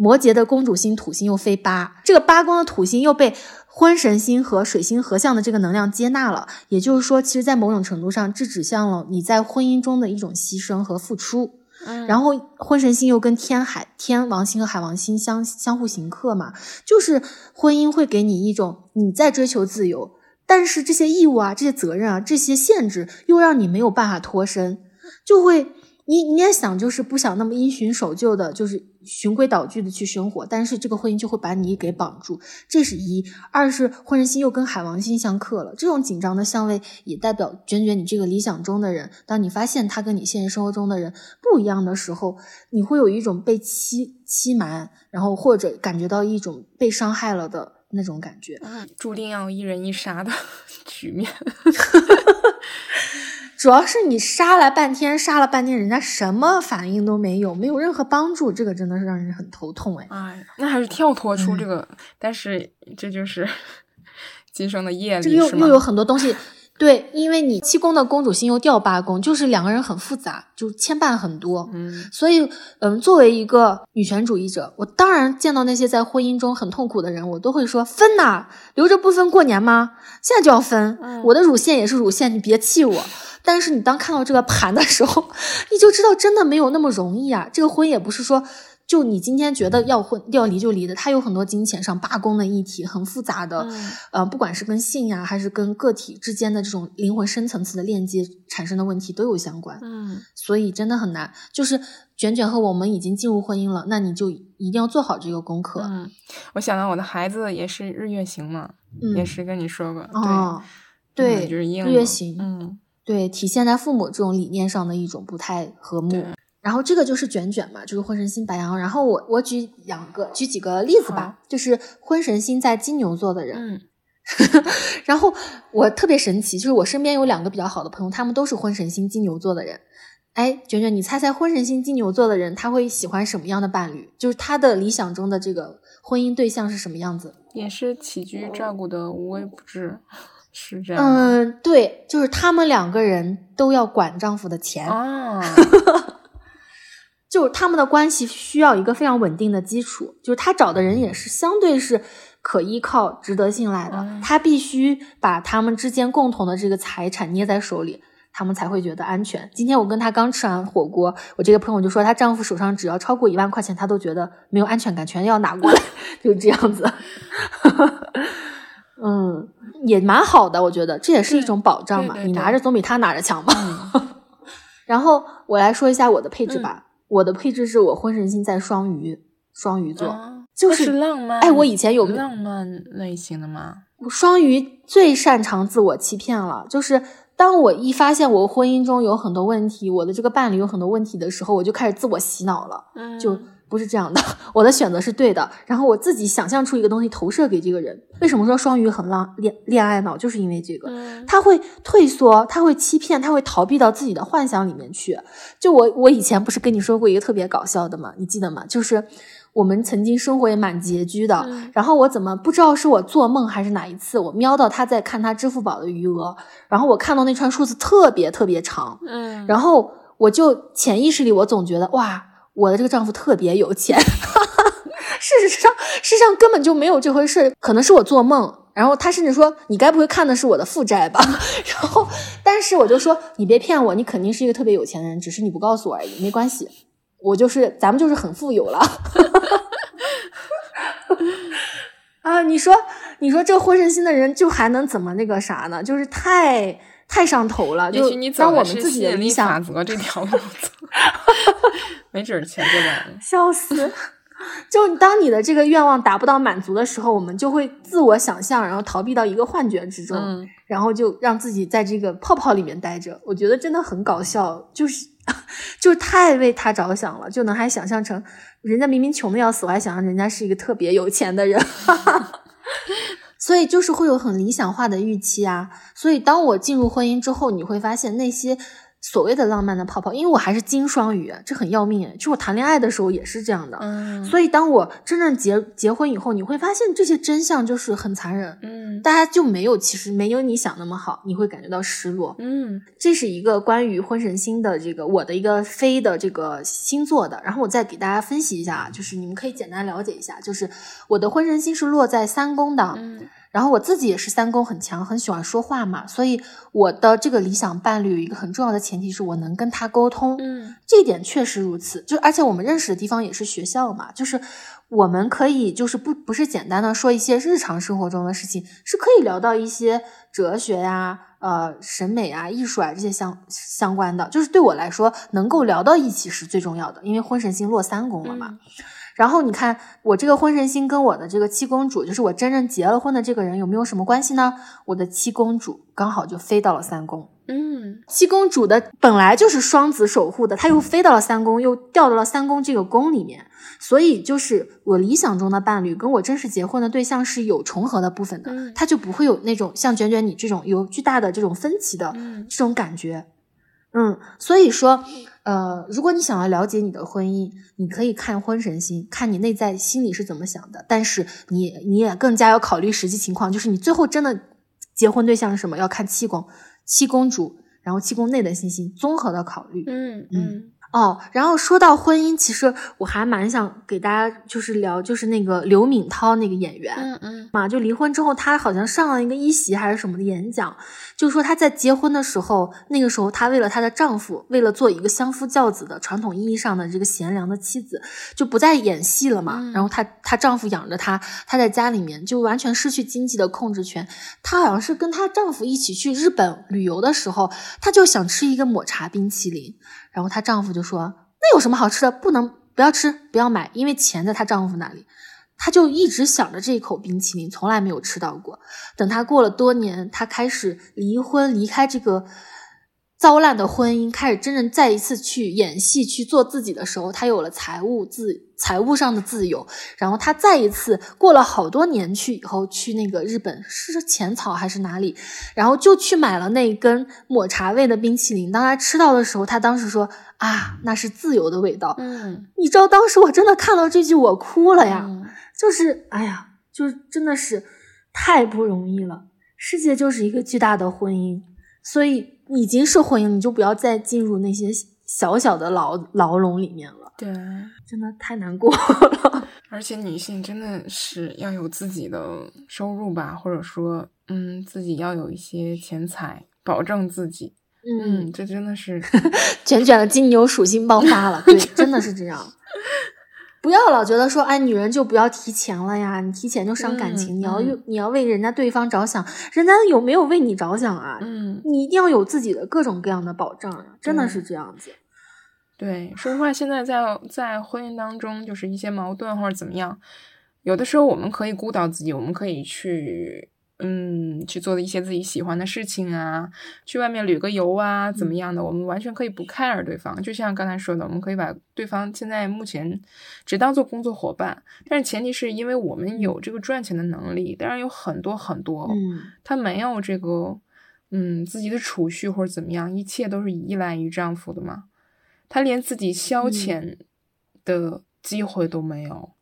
摩羯的公主星土星又飞八，这个八宫的土星又被婚神星和水星合相的这个能量接纳了，也就是说，其实，在某种程度上，这指向了你在婚姻中的一种牺牲和付出。嗯，然后婚神星又跟天海天王星和海王星相相互刑克嘛，就是婚姻会给你一种你在追求自由，但是这些义务啊、这些责任啊、这些限制又让你没有办法脱身，就会你你也想就是不想那么因循守旧的，就是循规蹈矩的去生活，但是这个婚姻就会把你给绑住，这是一；二是婚人星又跟海王星相克了，这种紧张的相位也代表卷卷你这个理想中的人，当你发现他跟你现实生活中的人不一样的时候，你会有一种被欺欺瞒，然后或者感觉到一种被伤害了的那种感觉。注定要一人一杀的 *laughs* 局面。*laughs* 主要是你杀了半天，杀了半天，人家什么反应都没有，没有任何帮助，这个真的是让人很头痛哎。哎，那还是跳脱出嗯这个，但是这就是 *laughs* 今生的业力，是吗个又又有很多东西，对，因为你七宫的公主星又掉八宫，就是两个人很复杂，就牵绊很多。嗯所以，嗯，作为一个女权主义者，我当然见到那些在婚姻中很痛苦的人，我都会说分呐，留着不分过年吗？现在就要分，嗯我的乳腺也是乳腺，你别气我。但是你当看到这个盘的时候，你就知道真的没有那么容易啊！这个婚也不是说就你今天觉得要婚要离就离的，它有很多金钱上罢工的议题，很复杂的，嗯呃，不管是跟性呀，还是跟个体之间的这种灵魂深层次的链接产生的问题都有相关。嗯所以真的很难。就是卷卷和我们已经进入婚姻了，那你就一定要做好这个功课。嗯，我想到我的孩子也是日月行嘛，嗯，也是跟你说过，哦，对，对，嗯就是日月行，嗯对，体现在父母这种理念上的一种不太和睦。然后这个就是卷卷嘛，就是婚神星白羊。然后我我举两个，举几个例子吧，就是婚神星在金牛座的人，嗯 *laughs* 然后我特别神奇，就是我身边有两个比较好的朋友，他们都是婚神星金牛座的人。哎，卷卷，你猜猜婚神星金牛座的人他会喜欢什么样的伴侣？就是他的理想中的这个婚姻对象是什么样子？也是起居照顾的无微不至，是这样。嗯，对，就是他们两个人都要管丈夫的钱，啊，*laughs* 就是他们的关系需要一个非常稳定的基础，就是他找的人也是相对是可依靠、值得信赖的，嗯他必须把他们之间共同的这个财产捏在手里。他们才会觉得安全。今天我跟她刚吃完火锅，我这个朋友就说，她丈夫手上只要超过一万块钱，她都觉得没有安全感，全要拿过来，*laughs* 就这样子。嗯，也蛮好的，我觉得这也是一种保障嘛。对对对你拿着总比他拿着强嘛。嗯 *laughs* 然后我来说一下我的配置吧。我的配置是我婚神星在双鱼，双鱼座。啊就是是浪漫。哎我以前有浪漫类型的吗？双鱼最擅长自我欺骗了，就是当我一发现我婚姻中有很多问题，我的这个伴侣有很多问题的时候，我就开始自我洗脑了，嗯就不是这样的，我的选择是对的，然后我自己想象出一个东西投射给这个人。为什么说双鱼很浪恋恋爱脑，就是因为这个。嗯他会退缩，他会欺骗，他会逃避到自己的幻想里面去。就我，我以前不是跟你说过一个特别搞笑的吗？你记得吗？就是我们曾经生活也蛮拮据的，嗯然后我怎么不知道是我做梦还是哪一次，我瞄到他在看他支付宝的余额，然后我看到那串数字特别特别长，嗯，然后我就潜意识里我总觉得哇，我的这个丈夫特别有钱。*laughs* 事实上，事实上根本就没有这回事，可能是我做梦。然后他甚至说：“你该不会看的是我的负债吧？” *laughs* 然后，但是我就说：“你别骗我，你肯定是一个特别有钱的人，只是你不告诉我而已，没关系。我就是咱们就是很富有了。*laughs* ”啊，你说，你说这婚神星的人就还能怎么那个啥呢？就是太太上头了。就当我们自己的理想法则这条路走，*laughs* 没准钱就来了。*laughs* 笑死！就当你的这个愿望达不到满足的时候，我们就会自我想象，然后逃避到一个幻觉之中，然后就让自己在这个泡泡里面待着。我觉得真的很搞笑，就是 *laughs* 就是太为他着想了，就能还想象成人家明明穷的要死，我还想象人家是一个特别有钱的人。所以就是会有很理想化的预期啊，所以当我进入婚姻之后，你会发现那些。所谓的浪漫的泡泡，因为我还是金双鱼，这很要命就我谈恋爱的时候也是这样的，嗯，所以当我真正结结婚以后，你会发现这些真相就是很残忍，嗯，大家就没有其实没有你想那么好，你会感觉到失落，嗯，这是一个关于婚神星的这个我的一个飞的这个星座的，然后我再给大家分析一下啊，就是你们可以简单了解一下，就是我的婚神星是落在三宫的，嗯。然后我自己也是三宫很强，很喜欢说话嘛，所以我的这个理想伴侣有一个很重要的前提是我能跟他沟通，嗯，这一点确实如此。就而且我们认识的地方也是学校嘛，就是我们可以就是不不是简单的说一些日常生活中的事情，是可以聊到一些哲学呀、呃审美啊、艺术啊这些相相关的。就是对我来说，能够聊到一起是最重要的，因为婚神星落三宫了嘛。然后你看，我这个婚神星跟我的这个七公主，就是我真正结了婚的这个人，有没有什么关系呢？我的七公主刚好就飞到了三宫。嗯，七公主的本来就是双子守护的，她又飞到了三宫，又掉到了三宫这个宫里面，所以就是我理想中的伴侣跟我真实结婚的对象是有重合的部分的，他就不会有那种像卷卷你这种有巨大的这种分歧的这种感觉。嗯，所以说。呃，如果你想要了解你的婚姻，你可以看婚神星，看你内在心里是怎么想的。但是你你也更加要考虑实际情况，就是你最后真的结婚对象是什么，要看七宫、七公主，然后七宫内的星星综合的考虑。嗯嗯。哦，然后说到婚姻，其实我还蛮想给大家就是聊，就是那个刘敏涛那个演员，嗯嗯，嘛，就离婚之后，她好像上了一个一席还是什么的演讲，就说她在结婚的时候，那个时候她为了她的丈夫，为了做一个相夫教子的传统意义上的这个贤良的妻子，就不再演戏了嘛。然后她她丈夫养着她，她在家里面就完全失去经济的控制权。她好像是跟她丈夫一起去日本旅游的时候，她就想吃一个抹茶冰淇淋。然后她丈夫就说：“那有什么好吃的？不能不要吃，不要买，因为钱在她丈夫那里。”她就一直想着这一口冰淇淋，从来没有吃到过。等她过了多年，她开始离婚，离开这个。糟烂的婚姻开始真正再一次去演戏去做自己的时候，她有了财务自财务上的自由，然后他再一次过了好多年去以后去那个日本是浅草还是哪里，然后就去买了那根抹茶味的冰淇淋。当他吃到的时候，他当时说啊，那是自由的味道。嗯，你知道当时我真的看到这句我哭了呀，就是哎呀，就真的是太不容易了。世界就是一个巨大的婚姻，所以。已经是婚姻，你就不要再进入那些小小的牢牢笼里面了。对，真的太难过了。*laughs* 而且女性真的是要有自己的收入吧，或者说，嗯，自己要有一些钱财保证自己。嗯，这真的是 *laughs* 卷卷的金牛属性爆发了。对，真的是这样。*laughs* 不要老觉得说，哎，女人就不要提钱了呀，你提钱就伤感情。你要用，你要为人家对方着想，人家有没有为你着想啊？嗯，你一定要有自己的各种各样的保障呀，真的是这样子。对，说实话，现在在在婚姻当中，就是一些矛盾或者怎么样，有的时候我们可以孤岛自己，我们可以去。嗯，去做的一些自己喜欢的事情啊，去外面旅个游啊，怎么样的？我们完全可以不 care 对方，就像刚才说的，我们可以把对方现在目前只当做工作伙伴，但是前提是因为我们有这个赚钱的能力。当然有很多很多，嗯，他没有这个，嗯，自己的储蓄或者怎么样，一切都是依赖于丈夫的嘛，他连自己消遣的机会都没有。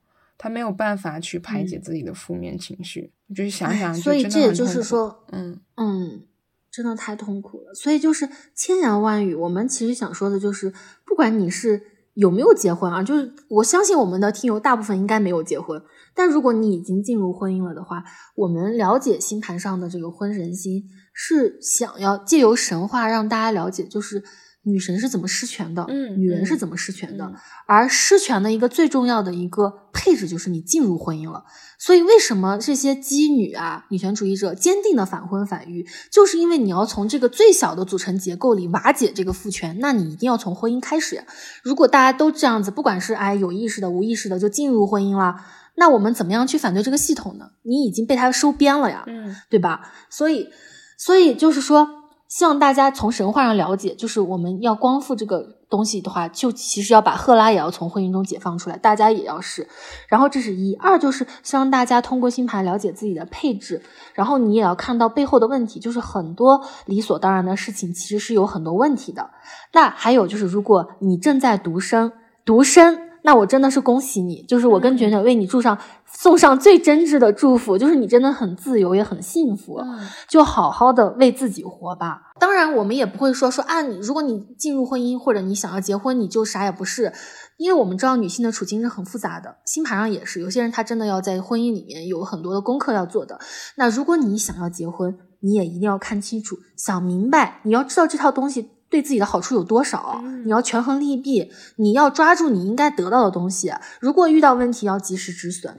他没有办法去排解自己的负面情绪，你就想想，所以这也就是说，嗯嗯，真的太痛苦了。所以就是千言万语，我们其实想说的就是，不管你是有没有结婚啊，就是我相信我们的听友大部分应该没有结婚，但如果你已经进入婚姻了的话，我们了解星盘上的这个婚神星，是想要借由神话让大家了解，就是女神是怎么失权的，嗯女人是怎么失权的，而失权的一个最重要的一个配置就是你进入婚姻了。所以为什么这些基女啊、女权主义者坚定的反婚反育，就是因为你要从这个最小的组成结构里瓦解这个父权，那你一定要从婚姻开始呀。如果大家都这样子，不管是哎有意识的、无意识的就进入婚姻了，那我们怎么样去反对这个系统呢？你已经被它收编了呀。嗯对吧？所以，所以就是说，希望大家从神话上了解，就是我们要光复这个东西的话，就其实要把赫拉也要从婚姻中解放出来，大家也要是。然后这是一，二就是希望大家通过星盘了解自己的配置，然后你也要看到背后的问题，就是很多理所当然的事情其实是有很多问题的。那还有就是，如果你正在独生，独生。那我真的是恭喜你，就是我跟卷卷为你祝上送上最真挚的祝福，就是你真的很自由，也很幸福，嗯就好好的为自己活吧。当然，我们也不会说说啊，你如果你进入婚姻或者你想要结婚，你就啥也不是，因为我们知道女性的处境是很复杂的，星盘上也是，有些人她真的要在婚姻里面有很多的功课要做的。那如果你想要结婚，你也一定要看清楚，想明白，你要知道这套东西。对自己的好处有多少？嗯你要权衡利弊，你要抓住你应该得到的东西。如果遇到问题，要及时止损。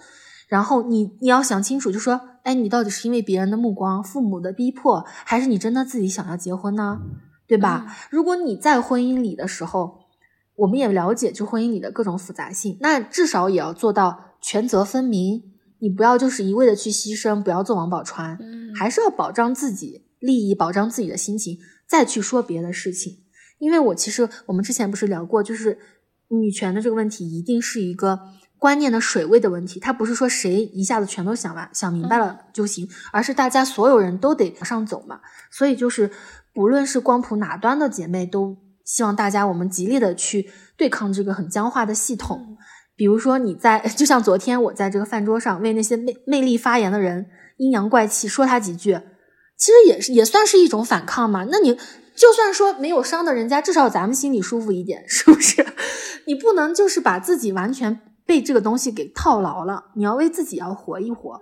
然后你你要想清楚，就说，哎，你到底是因为别人的目光、父母的逼迫，还是你真的自己想要结婚呢？对吧？嗯如果你在婚姻里的时候，我们也了解就婚姻里的各种复杂性，那至少也要做到权责分明。你不要就是一味的去牺牲，不要做王宝钏，嗯还是要保障自己利益，保障自己的心情，再去说别的事情。因为我其实我们之前不是聊过，就是女权的这个问题，一定是一个观念的水位的问题。它不是说谁一下子全都想完、想明白了就行，而是大家所有人都得往上走嘛。所以就是，不论是光谱哪端的姐妹，都希望大家我们极力的去对抗这个很僵化的系统。比如说你在，*laughs* 就像昨天我在这个饭桌上为那些魅魅力发言的人阴阳怪气说他几句，其实也是也算是一种反抗嘛。那你就算说没有伤到人家，至少咱们心里舒服一点，*laughs* 是不是？你不能就是把自己完全被这个东西给套牢了，你要为自己要活一活。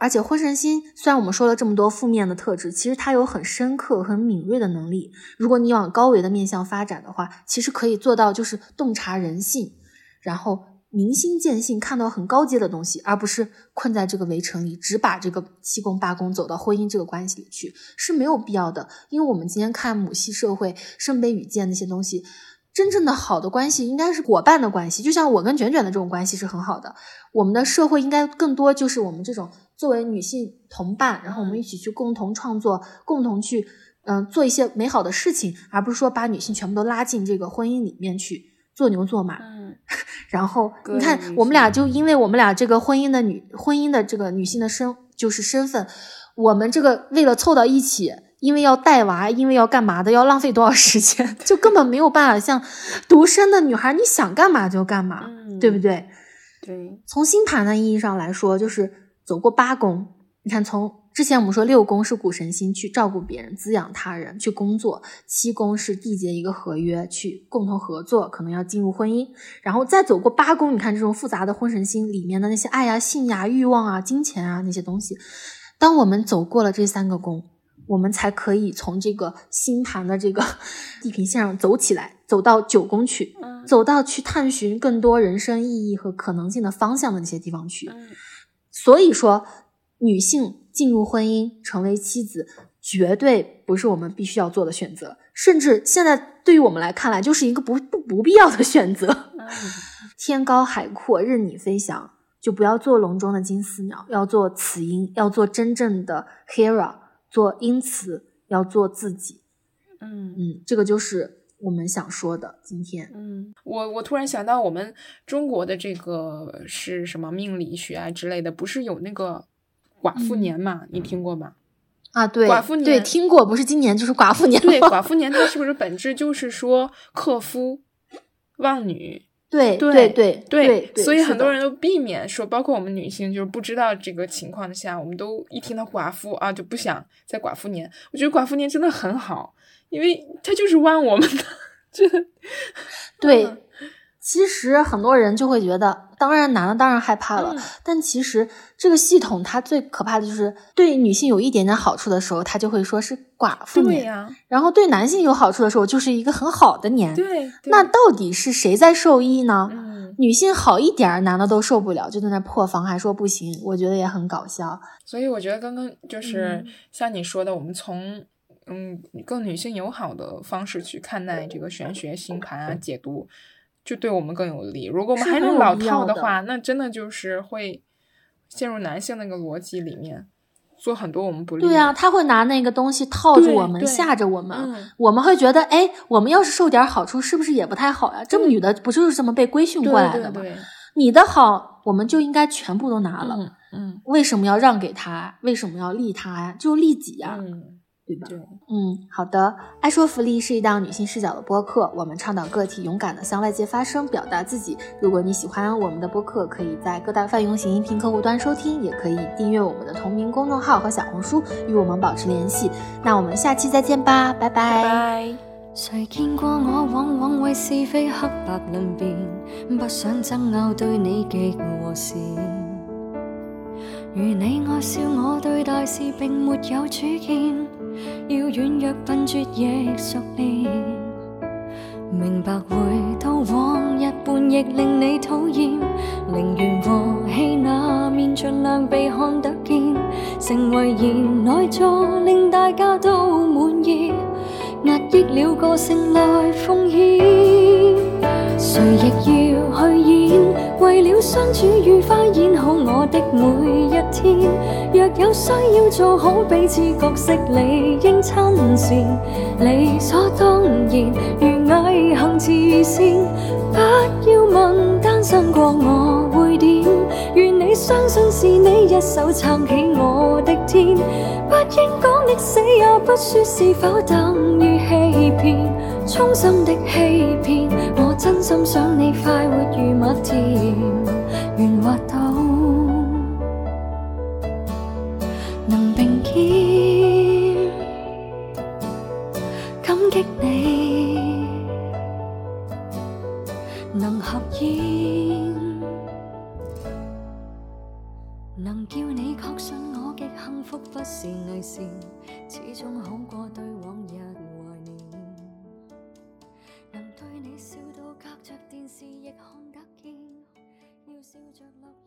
而且婚神星虽然我们说了这么多负面的特质，其实它有很深刻、很敏锐的能力。如果你往高维的面向发展的话，其实可以做到就是洞察人性，然后明心见性，看到很高阶的东西，而不是困在这个围城里，只把这个七宫八宫走到婚姻这个关系里去，是没有必要的。因为我们今天看母系社会、圣杯与剑那些东西。真正的好的关系应该是伙伴的关系，就像我跟卷卷的这种关系是很好的。我们的社会应该更多就是我们这种作为女性同伴，然后我们一起去共同创作，共同去嗯、做一些美好的事情，而不是说把女性全部都拉进这个婚姻里面去做牛做马。嗯 *laughs* 然后你看，我们俩就因为我们俩这个婚姻的女婚姻的这个女性的身就是身份，我们这个为了凑到一起，因为要带娃，因为要干嘛的，要浪费多少时间，*laughs* 就根本没有办法像独生的女孩，你想干嘛就干嘛，嗯对不对？对，从星盘的意义上来说，就是走过八宫。你看，从之前我们说六宫是谷神星，去照顾别人、滋养他人、去工作；七宫是缔结一个合约，去共同合作，可能要进入婚姻。然后再走过八宫，你看这种复杂的婚神星里面的那些爱呀、性呀、欲望啊、金钱啊那些东西，当我们走过了这三个宫，我们才可以从这个星盘的这个 *laughs* 地平线上走起来，走到九宫去，嗯走到去探寻更多人生意义和可能性的方向的那些地方去。嗯所以说，女性进入婚姻成为妻子，绝对不是我们必须要做的选择，甚至现在对于我们来看来，就是一个不不不必要的选择。嗯 *laughs* 天高海阔，任你飞翔，就不要做笼中的金丝鸟，要做雌鹰，要做真正的 Hera，做英雌，要做自己。嗯嗯，这个就是我们想说的。今天，嗯，我我突然想到，我们中国的这个是什么命理学啊之类的，不是有那个寡妇嗯年嘛？你听过吗？啊，对，寡妇年对听过，不是今年就是寡妇年对，寡妇年它是不是本质就是说克夫望女？*laughs* 对对对对对，所以很多人都避免说，包括我们女性，就是不知道这个情况下，我们都一听到寡妇啊，就不想在寡妇年。我觉得寡妇年真的很好，因为它就是旺我们的，*laughs* 就。对嗯，其实很多人就会觉得，当然男的当然害怕了，嗯但其实这个系统它最可怕的就是对女性有一点点好处的时候，他就会说是寡妇年，然后对男性有好处的时候，就是一个很好的年。对，对那到底是谁在受益呢？嗯，女性好一点儿，男的都受不了，就在那破防，还说不行，我觉得也很搞笑。所以我觉得刚刚就是嗯像你说的，我们从嗯更女性友好的方式去看待这个玄学星盘啊解读，就对我们更有利。如果我们还是老套的话，那真的就是会陷入男性那个逻辑里面，做很多我们不利。对呀、他会拿那个东西套住我们，吓着我们。嗯我们会觉得，哎，我们要是受点好处，是不是也不太好呀？这么女的不就是这么被规训过来的吗？对对，你的好，我们就应该全部都拿了。嗯嗯为什么要让给他？为什么要利他呀？就利己呀，嗯，对吧？对。嗯，好的。爱说福利是一档女性视角的播客，我们倡导个体勇敢的向外界发声，表达自己。如果你喜欢我们的播客，可以在各大泛用型音频客户端收听，也可以订阅我们的同名公众号和小红书，与我们保持联系。那我们下期再见吧，拜拜。拜拜。谁见过我往往为是非黑白论辩，不想争拗对你极和善。如你愛笑我對大事並沒有主見，要软弱笨拙亦熟练。明白回到往日半亦令你讨厌，宁愿和气那面尽量被看得见，成为言内助令大家都满意。压抑了个性来奉献，誰亦要去演，為了相處愉快演好我的每一天。若有需要做好彼此角色，理應親善，理所當然。如毅行慈善，不要問單身過我會點，願你相信是你一手撐起我的天。不應講的死也不說是否等於欺骗，衷心的欺骗。我真心想你快活如蜜甜，愿滑到能并肩，感激你能合演。能叫你确信我极幸福不是偽善，始终好过对亦看得见，要笑着落。